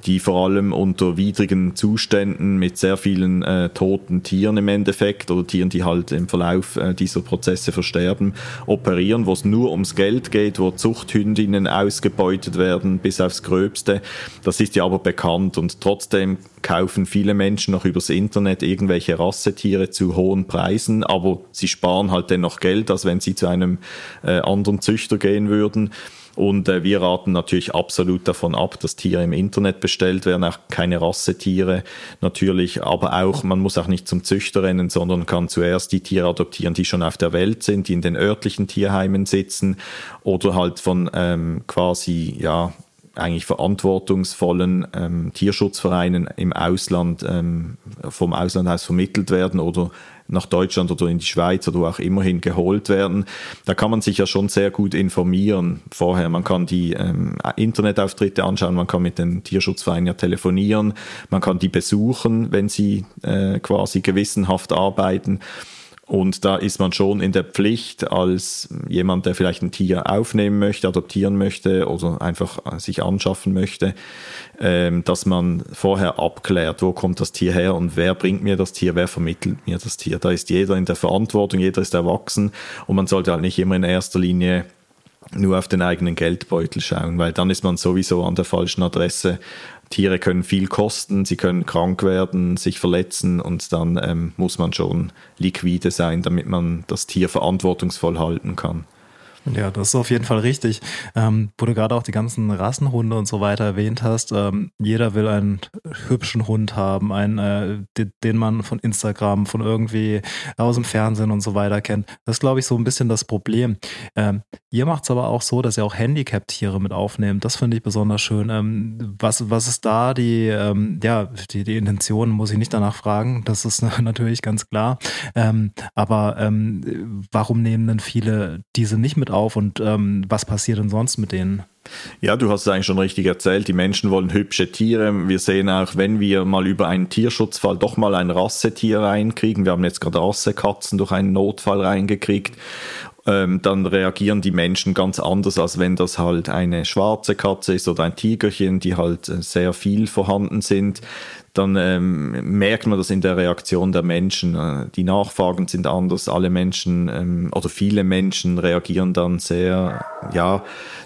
die vor allem unter widrigen Zuständen mit sehr vielen äh, toten Tieren im Endeffekt oder Tieren, die halt im Verlauf äh, dieser Prozesse versterben, operieren, wo es nur ums Geld geht, wo Zuchthündinnen ausgebeutet werden bis aufs Gröbste. Das ist ja aber bekannt und trotzdem kaufen viele Menschen noch übers Internet irgendwelche Rassetiere zu hohen Preisen, aber sie sparen halt dennoch Geld, als wenn sie zu einem äh, anderen Züchter gehen würden. Und äh, wir raten natürlich absolut davon ab, dass Tiere im Internet bestellt werden, auch keine Rassetiere natürlich, aber auch, man muss auch nicht zum Züchter rennen, sondern kann zuerst die Tiere adoptieren, die schon auf der Welt sind, die in den örtlichen Tierheimen sitzen oder halt von ähm, quasi, ja, eigentlich verantwortungsvollen ähm, Tierschutzvereinen im Ausland, ähm, vom Ausland aus vermittelt werden oder nach Deutschland oder in die Schweiz oder wo auch immerhin geholt werden. Da kann man sich ja schon sehr gut informieren vorher. Man kann die ähm, Internetauftritte anschauen, man kann mit den Tierschutzvereinen ja telefonieren, man kann die besuchen, wenn sie äh, quasi gewissenhaft arbeiten. Und da ist man schon in der Pflicht als jemand, der vielleicht ein Tier aufnehmen möchte, adoptieren möchte oder einfach sich anschaffen möchte, ähm, dass man vorher abklärt, wo kommt das Tier her und wer bringt mir das Tier, wer vermittelt mir das Tier. Da ist jeder in der Verantwortung, jeder ist erwachsen und man sollte halt nicht immer in erster Linie nur auf den eigenen Geldbeutel schauen, weil dann ist man sowieso an der falschen Adresse. Tiere können viel kosten, sie können krank werden, sich verletzen und dann ähm, muss man schon liquide sein, damit man das Tier verantwortungsvoll halten kann. Ja, das ist auf jeden Fall richtig. Ähm, wo du gerade auch die ganzen Rassenhunde und so weiter erwähnt hast, ähm, jeder will einen hübschen Hund haben, einen, äh, den man von Instagram, von irgendwie aus dem Fernsehen und so weiter kennt. Das ist, glaube ich, so ein bisschen das Problem. Ähm, ihr macht es aber auch so, dass ihr auch Handicap-Tiere mit aufnehmt. Das finde ich besonders schön. Ähm, was, was ist da die, ähm, ja, die, die Intention, muss ich nicht danach fragen. Das ist natürlich ganz klar. Ähm, aber warum nehmen denn viele diese nicht mit auf und ähm, was passiert denn sonst mit denen? Ja, du hast es eigentlich schon richtig erzählt. Die Menschen wollen hübsche Tiere. Wir sehen auch, wenn wir mal über einen Tierschutzfall doch mal ein Rassetier reinkriegen. Wir haben jetzt gerade Rassekatzen durch einen Notfall reingekriegt. Ähm, dann reagieren die Menschen ganz anders, als wenn das halt eine schwarze Katze ist oder ein Tigerchen, die halt äh, sehr viel vorhanden sind dann ähm, merkt man das in der Reaktion der Menschen. Äh, die Nachfragen sind anders. Alle Menschen ähm, oder viele Menschen reagieren dann sehr, ja,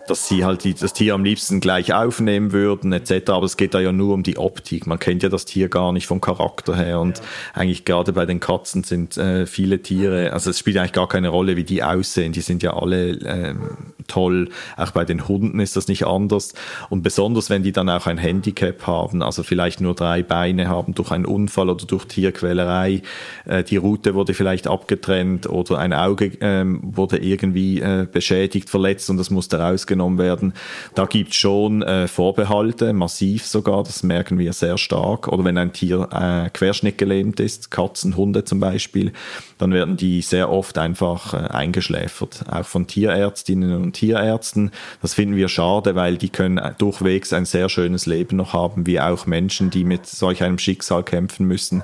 dass sie halt die, das Tier am liebsten gleich aufnehmen würden etc. Aber es geht da ja nur um die Optik. Man kennt ja das Tier gar nicht vom Charakter her und ja. eigentlich gerade bei den Katzen sind äh, viele Tiere, also es spielt eigentlich gar keine Rolle, wie die aussehen. Die sind ja alle ähm, toll. Auch bei den Hunden ist das nicht anders. Und besonders, wenn die dann auch ein Handicap haben, also vielleicht nur drei Beine haben durch einen Unfall oder durch Tierquälerei, äh, die Rute wurde vielleicht abgetrennt oder ein Auge äh, wurde irgendwie äh, beschädigt, verletzt und das musste rausgenommen werden. Da gibt es schon äh, Vorbehalte, massiv sogar, das merken wir sehr stark. Oder wenn ein Tier äh, querschnittgelähmt ist, Katzen, Hunde zum Beispiel, dann werden die sehr oft einfach äh, eingeschläfert, auch von Tierärztinnen und Tierärzten. Das finden wir schade, weil die können durchwegs ein sehr schönes Leben noch haben, wie auch Menschen, die mit solch einem Schicksal kämpfen müssen.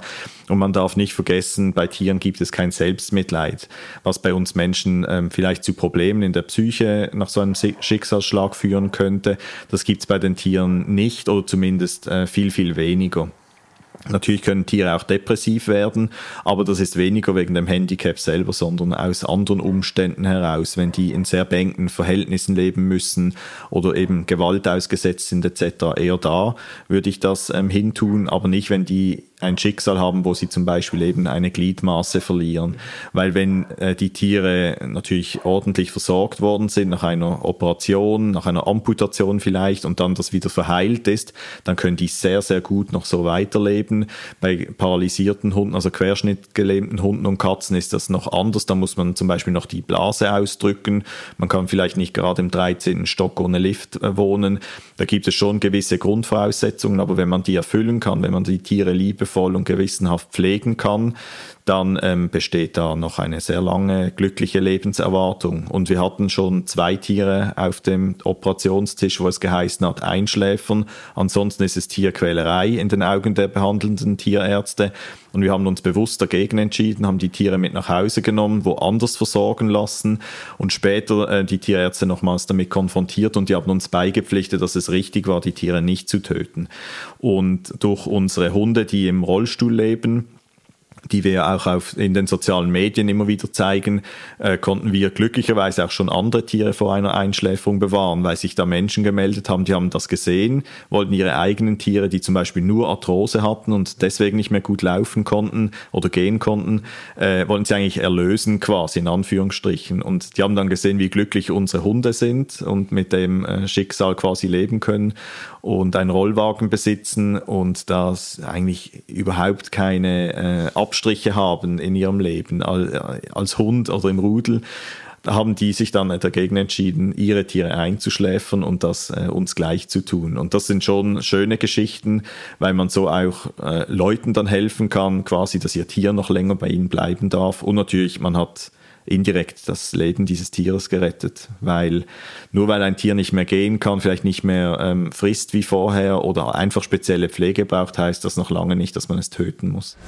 Und man darf nicht vergessen, bei Tieren gibt es kein Selbstmitleid, was bei uns Menschen ähm, vielleicht zu Problemen in der Psyche nach so einem Schicksalsschlag führen könnte. Das gibt es bei den Tieren nicht oder zumindest äh, viel, viel weniger. Natürlich können Tiere auch depressiv werden, aber das ist weniger wegen dem Handicap selber, sondern aus anderen Umständen heraus, wenn die in sehr beengen Verhältnissen leben müssen oder eben Gewalt ausgesetzt sind etc. Eher da würde ich das ähm, hintun, aber nicht, wenn die ein Schicksal haben, wo sie zum Beispiel eben eine Gliedmaße verlieren. Weil wenn äh, die Tiere natürlich ordentlich versorgt worden sind nach einer Operation, nach einer Amputation vielleicht und dann das wieder verheilt ist, dann können die sehr, sehr gut noch so weiterleben. Bei paralysierten Hunden, also querschnittgelähmten Hunden und Katzen ist das noch anders. Da muss man zum Beispiel noch die Blase ausdrücken. Man kann vielleicht nicht gerade im 13. Stock ohne Lift äh, wohnen. Da gibt es schon gewisse Grundvoraussetzungen, aber wenn man die erfüllen kann, wenn man die Tiere liebe liebevoll und gewissenhaft pflegen kann, dann ähm, besteht da noch eine sehr lange glückliche Lebenserwartung. Und wir hatten schon zwei Tiere auf dem Operationstisch, wo es geheißen hat, einschläfern. Ansonsten ist es Tierquälerei in den Augen der behandelnden Tierärzte. Und wir haben uns bewusst dagegen entschieden, haben die Tiere mit nach Hause genommen, woanders versorgen lassen und später äh, die Tierärzte nochmals damit konfrontiert und die haben uns beigepflichtet, dass es richtig war, die Tiere nicht zu töten. Und durch unsere Hunde, die im Rollstuhl leben, die wir auch auf, in den sozialen Medien immer wieder zeigen, äh, konnten wir glücklicherweise auch schon andere Tiere vor einer Einschläferung bewahren, weil sich da Menschen gemeldet haben, die haben das gesehen, wollten ihre eigenen Tiere, die zum Beispiel nur Arthrose hatten und deswegen nicht mehr gut laufen konnten oder gehen konnten, äh, wollen sie eigentlich erlösen quasi in Anführungsstrichen. Und die haben dann gesehen, wie glücklich unsere Hunde sind und mit dem äh, Schicksal quasi leben können und einen Rollwagen besitzen und das eigentlich überhaupt keine äh, Abstriche haben in ihrem Leben als Hund oder im Rudel haben die sich dann dagegen entschieden, ihre Tiere einzuschläfern und das äh, uns gleich zu tun. Und das sind schon schöne Geschichten, weil man so auch äh, Leuten dann helfen kann, quasi, dass ihr Tier noch länger bei ihnen bleiben darf. Und natürlich, man hat indirekt das Leben dieses Tieres gerettet, weil nur weil ein Tier nicht mehr gehen kann, vielleicht nicht mehr ähm, frisst wie vorher oder einfach spezielle Pflege braucht, heißt das noch lange nicht, dass man es töten muss.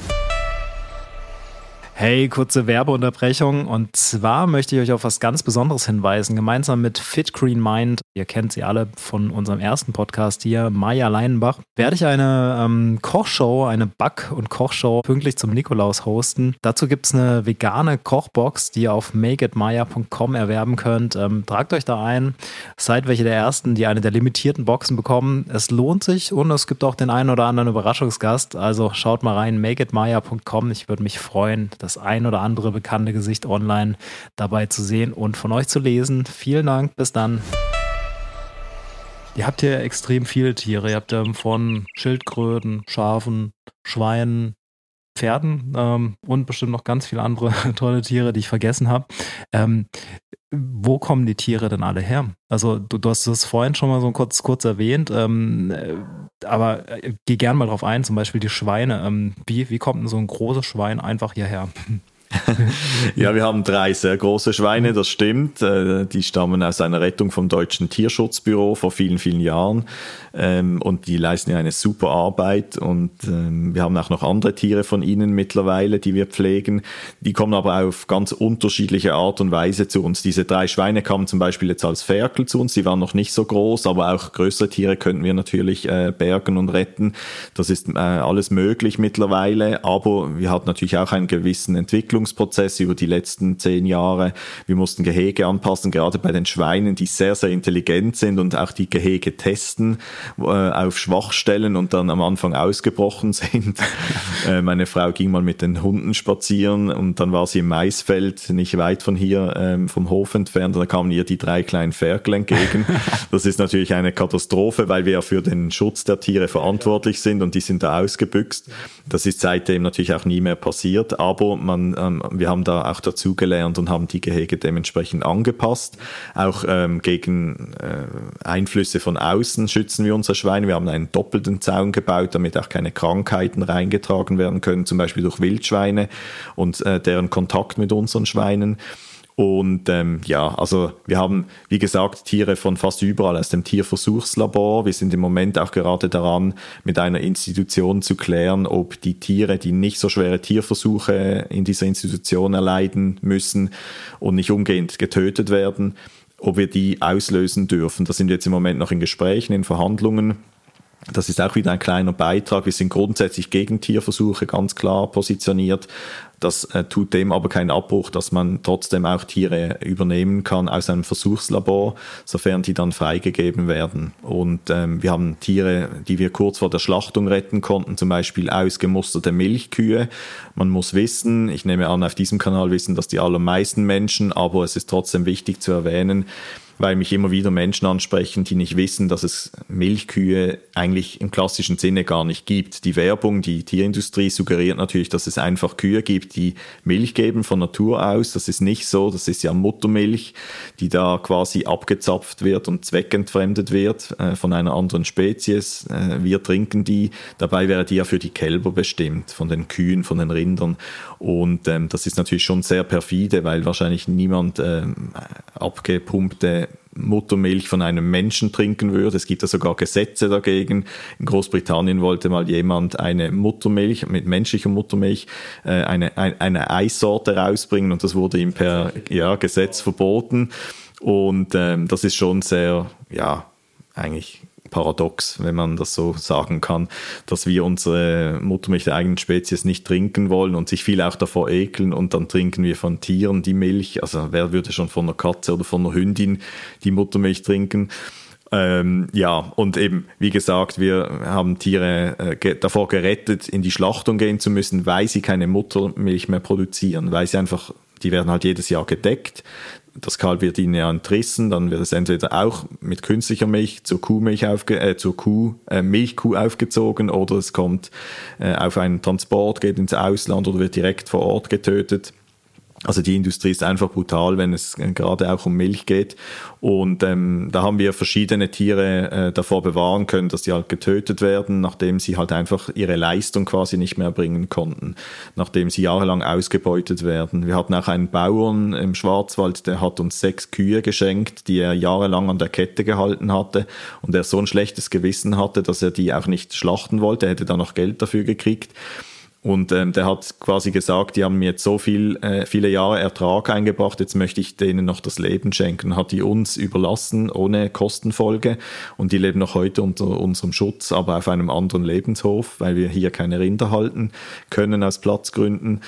Hey, kurze Werbeunterbrechung. Und zwar möchte ich euch auf was ganz Besonderes hinweisen. Gemeinsam mit Fit Green Mind, ihr kennt sie alle von unserem ersten Podcast hier, Maya Leinenbach, werde ich eine ähm, Kochshow, eine Back- und Kochshow pünktlich zum Nikolaus hosten. Dazu gibt es eine vegane Kochbox, die ihr auf makeitmaya.com erwerben könnt. Ähm, tragt euch da ein. Seid welche der Ersten, die eine der limitierten Boxen bekommen. Es lohnt sich und es gibt auch den einen oder anderen Überraschungsgast. Also schaut mal rein, makeitmaya.com. Ich würde mich freuen, das ein oder andere bekannte Gesicht online dabei zu sehen und von euch zu lesen. Vielen Dank, bis dann. Ihr habt hier extrem viele Tiere. Ihr habt ähm, von Schildkröten, Schafen, Schweinen, Pferden ähm, und bestimmt noch ganz viele andere tolle Tiere, die ich vergessen habe. Ähm, wo kommen die Tiere denn alle her? Also du, du hast es vorhin schon mal so kurz, kurz erwähnt, ähm, äh, aber äh, geh gern mal drauf ein, zum Beispiel die Schweine. Ähm, wie, wie kommt denn so ein großes Schwein einfach hierher? ja, wir haben drei sehr große Schweine, das stimmt. Äh, die stammen aus einer Rettung vom Deutschen Tierschutzbüro vor vielen, vielen Jahren. Ähm, und die leisten ja eine super Arbeit. Und ähm, wir haben auch noch andere Tiere von ihnen mittlerweile, die wir pflegen. Die kommen aber auf ganz unterschiedliche Art und Weise zu uns. Diese drei Schweine kamen zum Beispiel jetzt als Ferkel zu uns. Die waren noch nicht so groß, aber auch größere Tiere könnten wir natürlich äh, bergen und retten. Das ist äh, alles möglich mittlerweile. Aber wir hatten natürlich auch einen gewissen Entwicklungsprozess über die letzten zehn Jahre. Wir mussten Gehege anpassen, gerade bei den Schweinen, die sehr, sehr intelligent sind und auch die Gehege testen äh, auf Schwachstellen und dann am Anfang ausgebrochen sind. äh, meine Frau ging mal mit den Hunden spazieren und dann war sie im Maisfeld, nicht weit von hier ähm, vom Hof entfernt, und da kamen ihr die drei kleinen Ferkel entgegen. Das ist natürlich eine Katastrophe, weil wir ja für den Schutz der Tiere verantwortlich sind und die sind da ausgebüxt. Das ist seitdem natürlich auch nie mehr passiert, aber man, ähm, wir haben da auch dazugelernt und haben die Gehege dementsprechend angepasst. Auch ähm, gegen äh, Einflüsse von außen schützen wir unsere Schweine. Wir haben einen doppelten Zaun gebaut, damit auch keine Krankheiten reingetragen werden können, zum Beispiel durch Wildschweine und äh, deren Kontakt mit unseren Schweinen. Und ähm, ja, also wir haben, wie gesagt, Tiere von fast überall aus dem Tierversuchslabor. Wir sind im Moment auch gerade daran, mit einer Institution zu klären, ob die Tiere, die nicht so schwere Tierversuche in dieser Institution erleiden müssen und nicht umgehend getötet werden, ob wir die auslösen dürfen. Da sind wir jetzt im Moment noch in Gesprächen, in Verhandlungen. Das ist auch wieder ein kleiner Beitrag. Wir sind grundsätzlich gegen Tierversuche ganz klar positioniert. Das äh, tut dem aber keinen Abbruch, dass man trotzdem auch Tiere übernehmen kann aus einem Versuchslabor, sofern die dann freigegeben werden. Und ähm, wir haben Tiere, die wir kurz vor der Schlachtung retten konnten, zum Beispiel ausgemusterte Milchkühe. Man muss wissen, ich nehme an, auf diesem Kanal wissen das die allermeisten Menschen, aber es ist trotzdem wichtig zu erwähnen, weil mich immer wieder Menschen ansprechen, die nicht wissen, dass es Milchkühe eigentlich im klassischen Sinne gar nicht gibt. Die Werbung, die Tierindustrie suggeriert natürlich, dass es einfach Kühe gibt, die Milch geben von Natur aus. Das ist nicht so. Das ist ja Muttermilch, die da quasi abgezapft wird und zweckentfremdet wird äh, von einer anderen Spezies. Äh, wir trinken die. Dabei wäre die ja für die Kälber bestimmt, von den Kühen, von den Rindern. Und ähm, das ist natürlich schon sehr perfide, weil wahrscheinlich niemand ähm, abgepumpte Muttermilch von einem Menschen trinken würde. Es gibt ja sogar Gesetze dagegen. In Großbritannien wollte mal jemand eine Muttermilch mit menschlicher Muttermilch äh, eine, eine, eine Eissorte rausbringen und das wurde ihm per ja, Gesetz verboten. Und ähm, das ist schon sehr, ja, eigentlich paradox, wenn man das so sagen kann, dass wir unsere Muttermilch der eigenen Spezies nicht trinken wollen und sich viele auch davor ekeln und dann trinken wir von Tieren die Milch. Also wer würde schon von einer Katze oder von einer Hündin die Muttermilch trinken? Ähm, ja, und eben, wie gesagt, wir haben Tiere äh, ge davor gerettet, in die Schlachtung gehen zu müssen, weil sie keine Muttermilch mehr produzieren, weil sie einfach, die werden halt jedes Jahr gedeckt das Kalb wird ihnen ja entrissen, dann wird es entweder auch mit künstlicher Milch zur Kuhmilch aufge äh, zur Kuh, äh, Milchkuh aufgezogen oder es kommt äh, auf einen Transport, geht ins Ausland oder wird direkt vor Ort getötet. Also die Industrie ist einfach brutal, wenn es äh, gerade auch um Milch geht. Und ähm, da haben wir verschiedene Tiere äh, davor bewahren können, dass die halt getötet werden, nachdem sie halt einfach ihre Leistung quasi nicht mehr bringen konnten, nachdem sie jahrelang ausgebeutet werden. Wir hatten auch einen Bauern im Schwarzwald, der hat uns sechs Kühe geschenkt, die er jahrelang an der Kette gehalten hatte und er so ein schlechtes Gewissen hatte, dass er die auch nicht schlachten wollte, er hätte da noch Geld dafür gekriegt. Und ähm, der hat quasi gesagt, die haben mir jetzt so viel, äh, viele Jahre Ertrag eingebracht, jetzt möchte ich denen noch das Leben schenken. Hat die uns überlassen, ohne Kostenfolge. Und die leben noch heute unter unserem Schutz, aber auf einem anderen Lebenshof, weil wir hier keine Rinder halten können aus Platzgründen.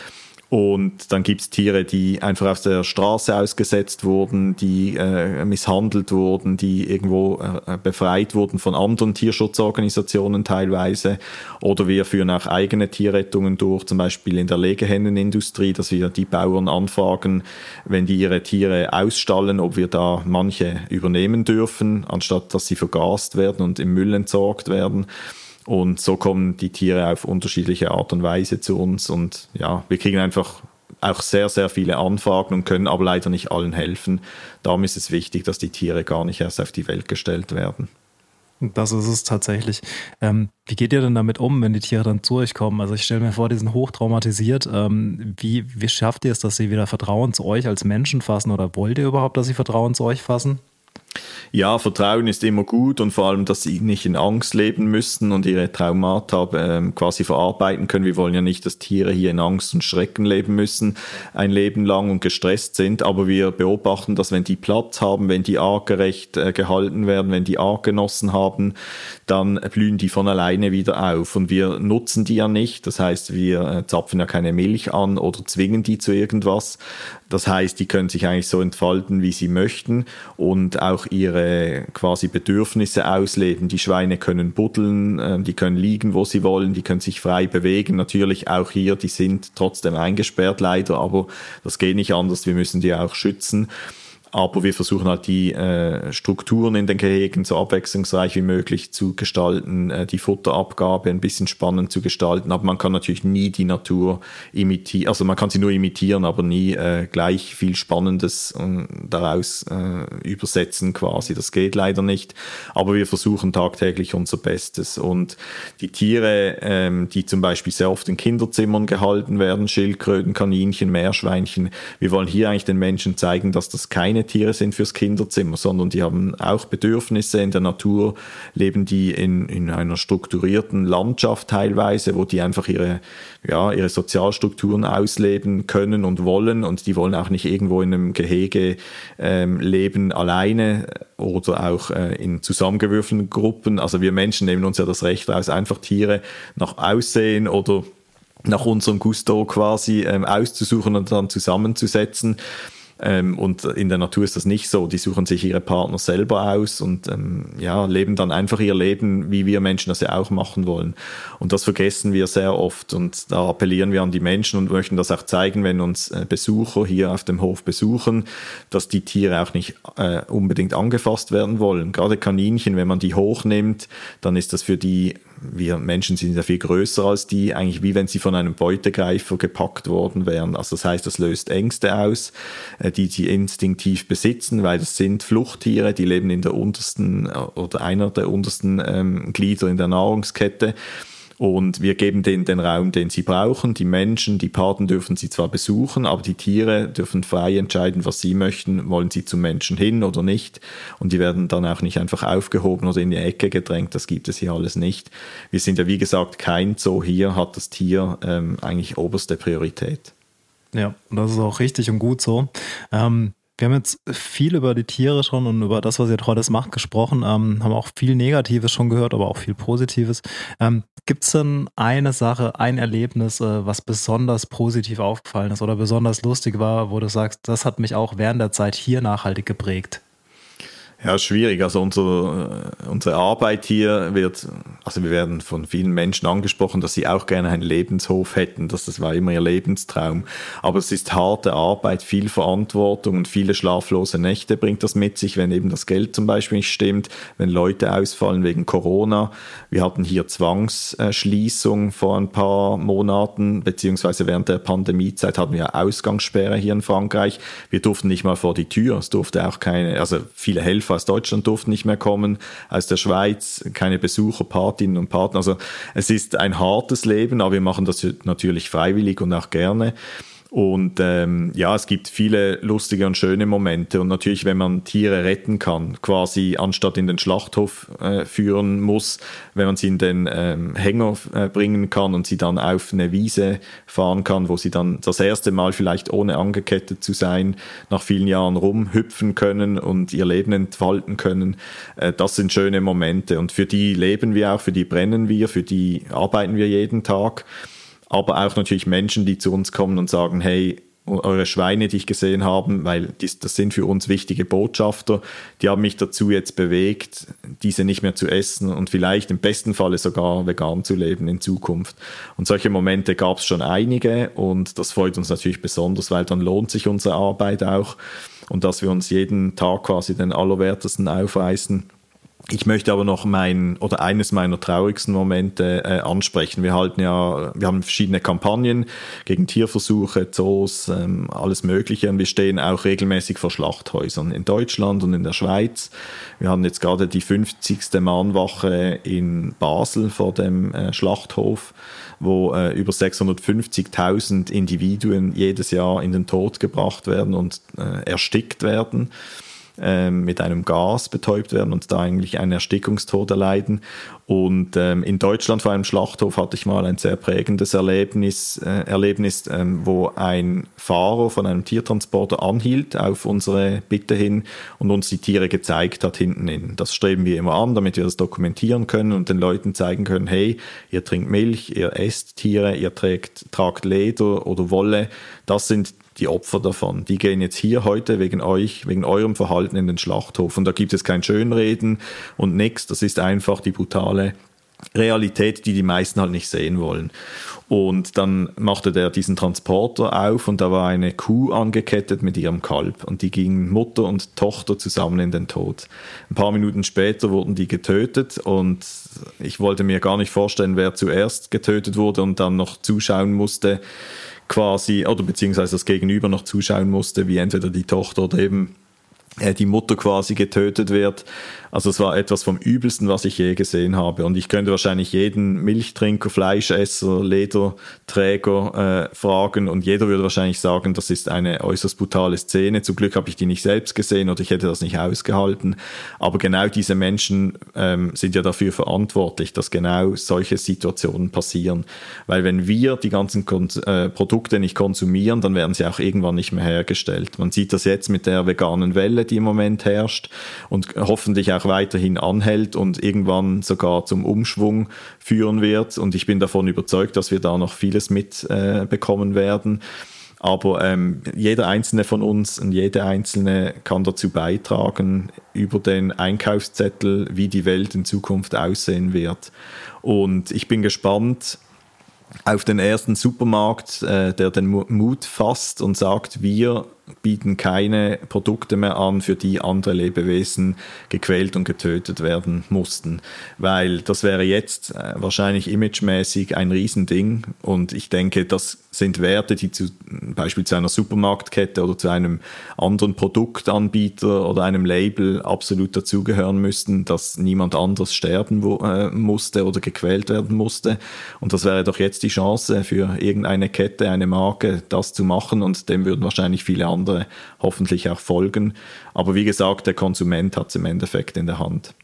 Und dann gibt es Tiere, die einfach auf der Straße ausgesetzt wurden, die äh, misshandelt wurden, die irgendwo äh, befreit wurden von anderen Tierschutzorganisationen teilweise. Oder wir führen auch eigene Tierrettungen durch, zum Beispiel in der Legehennenindustrie, dass wir die Bauern anfragen, wenn die ihre Tiere ausstallen, ob wir da manche übernehmen dürfen, anstatt dass sie vergast werden und im Müll entsorgt werden. Und so kommen die Tiere auf unterschiedliche Art und Weise zu uns. Und ja, wir kriegen einfach auch sehr, sehr viele Anfragen und können aber leider nicht allen helfen. Darum ist es wichtig, dass die Tiere gar nicht erst auf die Welt gestellt werden. Das ist es tatsächlich. Ähm, wie geht ihr denn damit um, wenn die Tiere dann zu euch kommen? Also ich stelle mir vor, die sind hochtraumatisiert. Ähm, wie, wie schafft ihr es, dass sie wieder Vertrauen zu euch als Menschen fassen oder wollt ihr überhaupt, dass sie Vertrauen zu euch fassen? Ja, Vertrauen ist immer gut und vor allem, dass sie nicht in Angst leben müssen und ihre Traumata ähm, quasi verarbeiten können. Wir wollen ja nicht, dass Tiere hier in Angst und Schrecken leben müssen, ein Leben lang und gestresst sind, aber wir beobachten, dass wenn die Platz haben, wenn die artgerecht äh, gehalten werden, wenn die Artgenossen haben, dann blühen die von alleine wieder auf und wir nutzen die ja nicht. Das heißt, wir äh, zapfen ja keine Milch an oder zwingen die zu irgendwas. Das heißt, die können sich eigentlich so entfalten, wie sie möchten und auch ihre quasi Bedürfnisse ausleben. Die Schweine können buddeln, ähm, die können liegen, wo sie wollen, die können sich frei bewegen. Natürlich auch hier, die sind trotzdem eingesperrt leider, aber das geht nicht anders. Wir müssen die auch schützen aber wir versuchen halt die äh, Strukturen in den Gehegen so abwechslungsreich wie möglich zu gestalten, äh, die Futterabgabe ein bisschen spannend zu gestalten, aber man kann natürlich nie die Natur imitieren, also man kann sie nur imitieren, aber nie äh, gleich viel Spannendes äh, daraus äh, übersetzen quasi, das geht leider nicht, aber wir versuchen tagtäglich unser Bestes. Und die Tiere, ähm, die zum Beispiel sehr oft in Kinderzimmern gehalten werden, Schildkröten, Kaninchen, Meerschweinchen, wir wollen hier eigentlich den Menschen zeigen, dass das keine Tiere sind fürs Kinderzimmer, sondern die haben auch Bedürfnisse in der Natur, leben die in, in einer strukturierten Landschaft teilweise, wo die einfach ihre, ja, ihre Sozialstrukturen ausleben können und wollen und die wollen auch nicht irgendwo in einem Gehege ähm, leben alleine oder auch äh, in zusammengewürfelten Gruppen. Also wir Menschen nehmen uns ja das Recht raus, einfach Tiere nach Aussehen oder nach unserem Gusto quasi ähm, auszusuchen und dann zusammenzusetzen. Ähm, und in der Natur ist das nicht so. Die suchen sich ihre Partner selber aus und ähm, ja, leben dann einfach ihr Leben, wie wir Menschen das ja auch machen wollen. Und das vergessen wir sehr oft. Und da appellieren wir an die Menschen und möchten das auch zeigen, wenn uns äh, Besucher hier auf dem Hof besuchen, dass die Tiere auch nicht äh, unbedingt angefasst werden wollen. Gerade Kaninchen, wenn man die hochnimmt, dann ist das für die wir Menschen sind ja viel größer als die, eigentlich wie wenn sie von einem Beutegreifer gepackt worden wären. Also das heißt, das löst Ängste aus, äh, die sie instinktiv besitzen, weil das sind Fluchttiere, die leben in der untersten äh, oder einer der untersten ähm, Glieder in der Nahrungskette. Und wir geben denen den Raum, den sie brauchen. Die Menschen, die Paten dürfen sie zwar besuchen, aber die Tiere dürfen frei entscheiden, was sie möchten. Wollen sie zum Menschen hin oder nicht? Und die werden dann auch nicht einfach aufgehoben oder in die Ecke gedrängt. Das gibt es hier alles nicht. Wir sind ja, wie gesagt, kein Zoo. Hier hat das Tier ähm, eigentlich oberste Priorität. Ja, das ist auch richtig und gut so. Ähm, wir haben jetzt viel über die Tiere schon und über das, was ihr Trolles macht, gesprochen, ähm, haben auch viel Negatives schon gehört, aber auch viel Positives. Ähm, Gibt es denn eine Sache, ein Erlebnis, äh, was besonders positiv aufgefallen ist oder besonders lustig war, wo du sagst, das hat mich auch während der Zeit hier nachhaltig geprägt? Ja, schwierig. Also unser, äh, unsere Arbeit hier wird, also wir werden von vielen Menschen angesprochen, dass sie auch gerne einen Lebenshof hätten. dass das war immer ihr Lebenstraum. Aber es ist harte Arbeit, viel Verantwortung und viele schlaflose Nächte bringt das mit sich, wenn eben das Geld zum Beispiel nicht stimmt, wenn Leute ausfallen wegen Corona. Wir hatten hier Zwangsschließung vor ein paar Monaten, beziehungsweise während der Pandemiezeit hatten wir Ausgangssperre hier in Frankreich. Wir durften nicht mal vor die Tür. Es durfte auch keine, also viele Helfer aus Deutschland durften nicht mehr kommen, aus der Schweiz keine Besucher, Patinnen und Partner. Also es ist ein hartes Leben, aber wir machen das natürlich freiwillig und auch gerne. Und ähm, ja, es gibt viele lustige und schöne Momente. Und natürlich, wenn man Tiere retten kann, quasi anstatt in den Schlachthof äh, führen muss, wenn man sie in den ähm, Hänger äh, bringen kann und sie dann auf eine Wiese fahren kann, wo sie dann das erste Mal vielleicht ohne angekettet zu sein, nach vielen Jahren rumhüpfen können und ihr Leben entfalten können, äh, das sind schöne Momente. Und für die leben wir auch, für die brennen wir, für die arbeiten wir jeden Tag aber auch natürlich Menschen, die zu uns kommen und sagen, hey, eure Schweine, die ich gesehen habe, weil dies, das sind für uns wichtige Botschafter, die haben mich dazu jetzt bewegt, diese nicht mehr zu essen und vielleicht im besten Falle sogar vegan zu leben in Zukunft. Und solche Momente gab es schon einige und das freut uns natürlich besonders, weil dann lohnt sich unsere Arbeit auch und dass wir uns jeden Tag quasi den Allerwertesten aufreißen ich möchte aber noch mein oder eines meiner traurigsten Momente äh, ansprechen. Wir halten ja, wir haben verschiedene Kampagnen gegen Tierversuche, Zoos, ähm, alles Mögliche und wir stehen auch regelmäßig vor Schlachthäusern in Deutschland und in der Schweiz. Wir haben jetzt gerade die 50. Mahnwache in Basel vor dem äh, Schlachthof, wo äh, über 650.000 Individuen jedes Jahr in den Tod gebracht werden und äh, erstickt werden. Ähm, mit einem Gas betäubt werden und da eigentlich einen Erstickungstod erleiden. Und ähm, in Deutschland vor einem Schlachthof hatte ich mal ein sehr prägendes Erlebnis, äh, Erlebnis ähm, wo ein Fahrer von einem Tiertransporter anhielt auf unsere Bitte hin und uns die Tiere gezeigt hat hinten in. Das streben wir immer an, damit wir das dokumentieren können und den Leuten zeigen können, hey, ihr trinkt Milch, ihr esst Tiere, ihr trägt, tragt Leder oder Wolle. Das sind die Opfer davon. Die gehen jetzt hier heute wegen euch, wegen eurem Verhalten in den Schlachthof. Und da gibt es kein Schönreden und nichts. Das ist einfach die brutale Realität, die die meisten halt nicht sehen wollen. Und dann machte der diesen Transporter auf und da war eine Kuh angekettet mit ihrem Kalb und die gingen Mutter und Tochter zusammen in den Tod. Ein paar Minuten später wurden die getötet und ich wollte mir gar nicht vorstellen, wer zuerst getötet wurde und dann noch zuschauen musste, quasi, oder beziehungsweise das Gegenüber noch zuschauen musste, wie entweder die Tochter oder eben äh, die Mutter quasi getötet wird. Also es war etwas vom Übelsten, was ich je gesehen habe. Und ich könnte wahrscheinlich jeden Milchtrinker, Fleischesser, Lederträger äh, fragen und jeder würde wahrscheinlich sagen, das ist eine äußerst brutale Szene. Zum Glück habe ich die nicht selbst gesehen oder ich hätte das nicht ausgehalten. Aber genau diese Menschen ähm, sind ja dafür verantwortlich, dass genau solche Situationen passieren. Weil wenn wir die ganzen Kon äh, Produkte nicht konsumieren, dann werden sie auch irgendwann nicht mehr hergestellt. Man sieht das jetzt mit der veganen Welle, die im Moment herrscht und hoffentlich auch weiterhin anhält und irgendwann sogar zum Umschwung führen wird. Und ich bin davon überzeugt, dass wir da noch vieles mitbekommen äh, werden. Aber ähm, jeder einzelne von uns und jede einzelne kann dazu beitragen, über den Einkaufszettel, wie die Welt in Zukunft aussehen wird. Und ich bin gespannt auf den ersten Supermarkt, äh, der den Mut fasst und sagt, wir bieten keine Produkte mehr an, für die andere Lebewesen gequält und getötet werden mussten. Weil das wäre jetzt äh, wahrscheinlich imagemäßig ein Riesending. Und ich denke, das sind Werte, die zu Beispiel zu einer Supermarktkette oder zu einem anderen Produktanbieter oder einem Label absolut dazugehören müssten, dass niemand anders sterben äh, musste oder gequält werden musste. Und das wäre doch jetzt die Chance für irgendeine Kette, eine Marke, das zu machen. Und dem würden wahrscheinlich viele andere hoffentlich auch folgen. Aber wie gesagt, der Konsument hat es im Endeffekt in der Hand.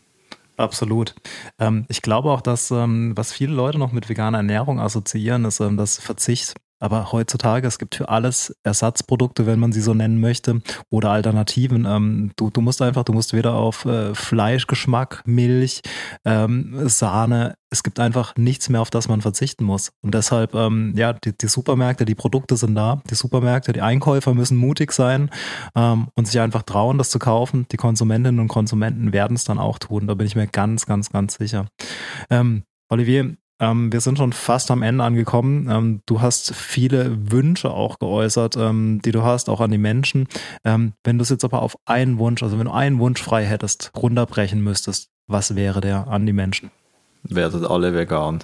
Absolut. Ähm, ich glaube auch, dass ähm, was viele Leute noch mit veganer Ernährung assoziieren, ist ähm, das Verzicht aber heutzutage, es gibt für alles Ersatzprodukte, wenn man sie so nennen möchte, oder Alternativen. Ähm, du, du musst einfach, du musst weder auf äh, Fleischgeschmack, Milch, ähm, Sahne, es gibt einfach nichts mehr, auf das man verzichten muss. Und deshalb, ähm, ja, die, die, Supermärkte, die Produkte sind da, die Supermärkte, die Einkäufer müssen mutig sein ähm, und sich einfach trauen, das zu kaufen. Die Konsumentinnen und Konsumenten werden es dann auch tun. Da bin ich mir ganz, ganz, ganz sicher. Ähm, Olivier, ähm, wir sind schon fast am Ende angekommen. Ähm, du hast viele Wünsche auch geäußert, ähm, die du hast, auch an die Menschen. Ähm, wenn du es jetzt aber auf einen Wunsch, also wenn du einen Wunsch frei hättest, runterbrechen müsstest, was wäre der an die Menschen? Werdet alle vegan.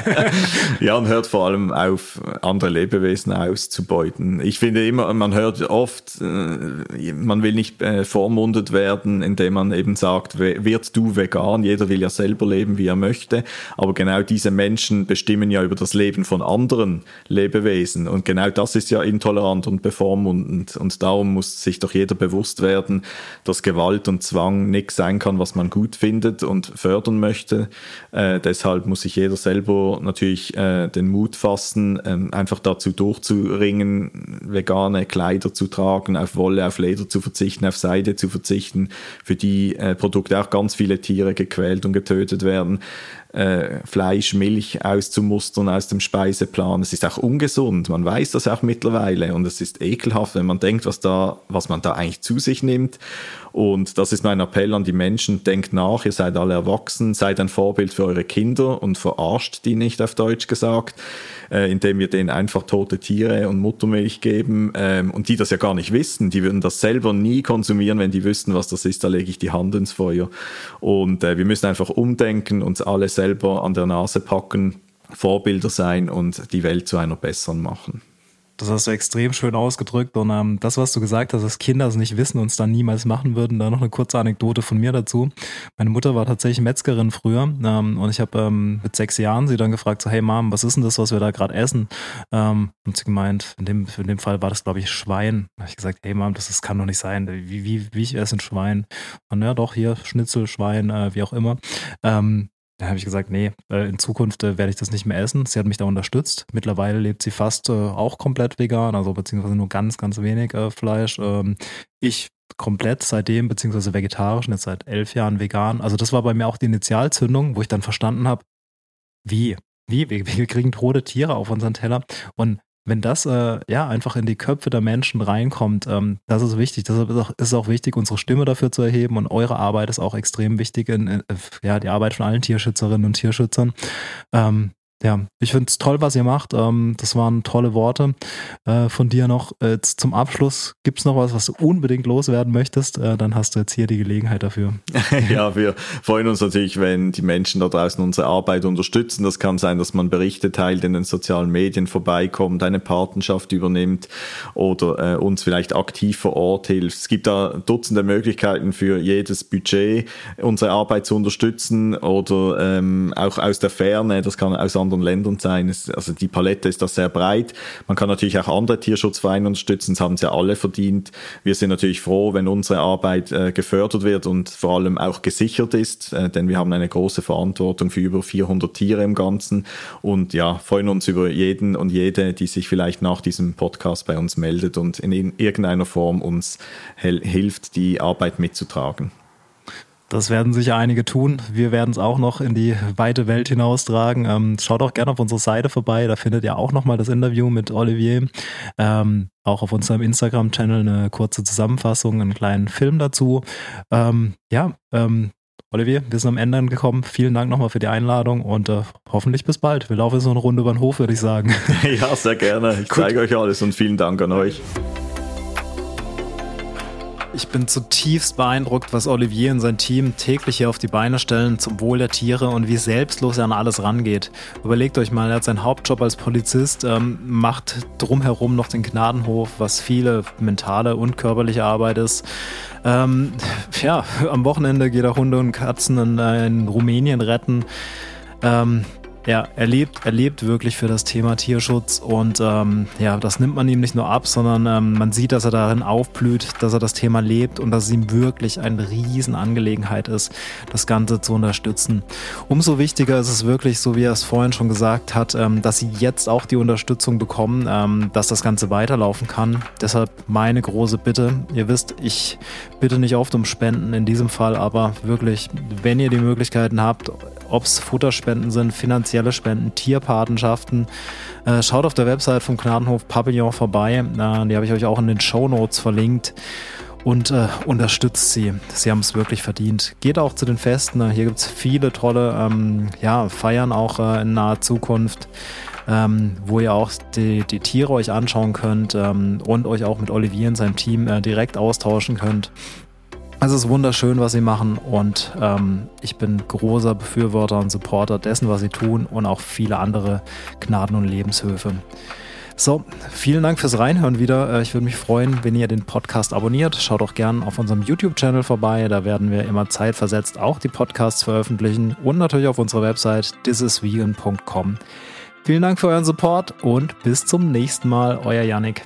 ja, und hört vor allem auf, andere Lebewesen auszubeuten. Ich finde immer, man hört oft, äh, man will nicht vormundet werden, indem man eben sagt, wird du vegan? Jeder will ja selber leben, wie er möchte. Aber genau diese Menschen bestimmen ja über das Leben von anderen Lebewesen. Und genau das ist ja intolerant und bevormundend. Und darum muss sich doch jeder bewusst werden, dass Gewalt und Zwang nichts sein kann, was man gut findet und fördern möchte äh, deshalb muss sich jeder selber natürlich äh, den Mut fassen, äh, einfach dazu durchzuringen, vegane Kleider zu tragen, auf Wolle, auf Leder zu verzichten, auf Seide zu verzichten, für die äh, Produkte auch ganz viele Tiere gequält und getötet werden äh, Fleisch, Milch auszumustern aus dem Speiseplan. Es ist auch ungesund, man weiß das auch mittlerweile und es ist ekelhaft, wenn man denkt, was, da, was man da eigentlich zu sich nimmt. Und das ist mein Appell an die Menschen, denkt nach, ihr seid alle erwachsen, seid ein Vorbild für eure Kinder und verarscht die nicht auf Deutsch gesagt äh, indem wir denen einfach tote Tiere und Muttermilch geben ähm, und die das ja gar nicht wissen. Die würden das selber nie konsumieren, wenn die wüssten, was das ist. Da lege ich die Hand ins Feuer. Und äh, wir müssen einfach umdenken, uns alle selber an der Nase packen, Vorbilder sein und die Welt zu einer besseren machen. Das hast du extrem schön ausgedrückt. Und ähm, das, was du gesagt hast, dass Kinder es nicht wissen und es dann niemals machen würden, da noch eine kurze Anekdote von mir dazu. Meine Mutter war tatsächlich Metzgerin früher ähm, und ich habe ähm, mit sechs Jahren sie dann gefragt, so, hey Mom, was ist denn das, was wir da gerade essen? Ähm, und sie gemeint, in dem, in dem Fall war das, glaube ich, Schwein. Da habe ich gesagt, hey Mom, das, das kann doch nicht sein. Wie, wie, wie ich esse ein Schwein? Und ja, doch, hier, Schnitzel, Schwein, äh, wie auch immer. Ähm, da habe ich gesagt, nee, äh, in Zukunft äh, werde ich das nicht mehr essen. Sie hat mich da unterstützt. Mittlerweile lebt sie fast äh, auch komplett vegan, also beziehungsweise nur ganz, ganz wenig Fleisch. Ähm, ich komplett seitdem, beziehungsweise vegetarisch, jetzt seit elf Jahren vegan. Also das war bei mir auch die Initialzündung, wo ich dann verstanden habe, wie, wie, wir, wir kriegen tote Tiere auf unseren Teller und wenn das äh, ja einfach in die Köpfe der Menschen reinkommt, ähm, das ist wichtig. Deshalb ist auch, ist auch wichtig, unsere Stimme dafür zu erheben und eure Arbeit ist auch extrem wichtig, in, in ja, die Arbeit von allen Tierschützerinnen und Tierschützern. Ähm, ja, ich finde es toll, was ihr macht. Ähm, das waren tolle Worte äh, von dir noch. Jetzt zum Abschluss, gibt es noch was, was du unbedingt loswerden möchtest? Äh, dann hast du jetzt hier die Gelegenheit dafür. ja, wir freuen uns natürlich, wenn die Menschen da draußen unsere Arbeit unterstützen. Das kann sein, dass man Berichte teilt, in den sozialen Medien vorbeikommt, eine Patenschaft übernimmt oder äh, uns vielleicht aktiv vor Ort hilft. Es gibt da Dutzende Möglichkeiten für jedes Budget, unsere Arbeit zu unterstützen oder ähm, auch aus der Ferne. Das kann aus anderen Ländern sein. Also die Palette ist da sehr breit. Man kann natürlich auch andere Tierschutzvereine unterstützen, das haben sie ja alle verdient. Wir sind natürlich froh, wenn unsere Arbeit äh, gefördert wird und vor allem auch gesichert ist, äh, denn wir haben eine große Verantwortung für über 400 Tiere im Ganzen und ja, freuen uns über jeden und jede, die sich vielleicht nach diesem Podcast bei uns meldet und in irgendeiner Form uns hilft, die Arbeit mitzutragen. Das werden sicher einige tun. Wir werden es auch noch in die weite Welt hinaustragen. Ähm, schaut auch gerne auf unsere Seite vorbei. Da findet ihr auch nochmal das Interview mit Olivier. Ähm, auch auf unserem Instagram-Channel eine kurze Zusammenfassung, einen kleinen Film dazu. Ähm, ja, ähm, Olivier, wir sind am Ende angekommen. Vielen Dank nochmal für die Einladung und äh, hoffentlich bis bald. Wir laufen so eine Runde über den Hof, würde ich sagen. Ja, sehr gerne. Ich zeige euch alles und vielen Dank an euch. Ich bin zutiefst beeindruckt, was Olivier und sein Team täglich hier auf die Beine stellen zum Wohl der Tiere und wie selbstlos er an alles rangeht. Überlegt euch mal, er hat seinen Hauptjob als Polizist, ähm, macht drumherum noch den Gnadenhof, was viele mentale und körperliche Arbeit ist. Ähm, ja, am Wochenende geht er Hunde und Katzen in, äh, in Rumänien retten. Ähm, ja, er lebt, er lebt wirklich für das Thema Tierschutz und ähm, ja, das nimmt man ihm nicht nur ab, sondern ähm, man sieht, dass er darin aufblüht, dass er das Thema lebt und dass es ihm wirklich eine Riesenangelegenheit ist, das Ganze zu unterstützen. Umso wichtiger ist es wirklich, so wie er es vorhin schon gesagt hat, ähm, dass sie jetzt auch die Unterstützung bekommen, ähm, dass das Ganze weiterlaufen kann. Deshalb meine große Bitte, ihr wisst, ich bitte nicht oft um Spenden in diesem Fall, aber wirklich, wenn ihr die Möglichkeiten habt, ob es Futterspenden sind, finanzielle Spenden, Tierpatenschaften. Äh, schaut auf der Website vom Gnadenhof Pavillon vorbei. Äh, die habe ich euch auch in den Show Notes verlinkt. Und äh, unterstützt sie. Sie haben es wirklich verdient. Geht auch zu den Festen. Hier gibt es viele tolle ähm, ja, Feiern auch äh, in naher Zukunft. Ähm, wo ihr auch die, die, Tiere euch anschauen könnt ähm, und euch auch mit Olivier und seinem Team äh, direkt austauschen könnt. Es ist wunderschön, was sie machen und ähm, ich bin großer Befürworter und Supporter dessen, was sie tun und auch viele andere Gnaden- und Lebenshöfe. So, vielen Dank fürs Reinhören wieder. Äh, ich würde mich freuen, wenn ihr den Podcast abonniert. Schaut auch gerne auf unserem YouTube-Channel vorbei. Da werden wir immer zeitversetzt auch die Podcasts veröffentlichen und natürlich auf unserer Website thisisvegan.com. Vielen Dank für euren Support und bis zum nächsten Mal. Euer Yannick.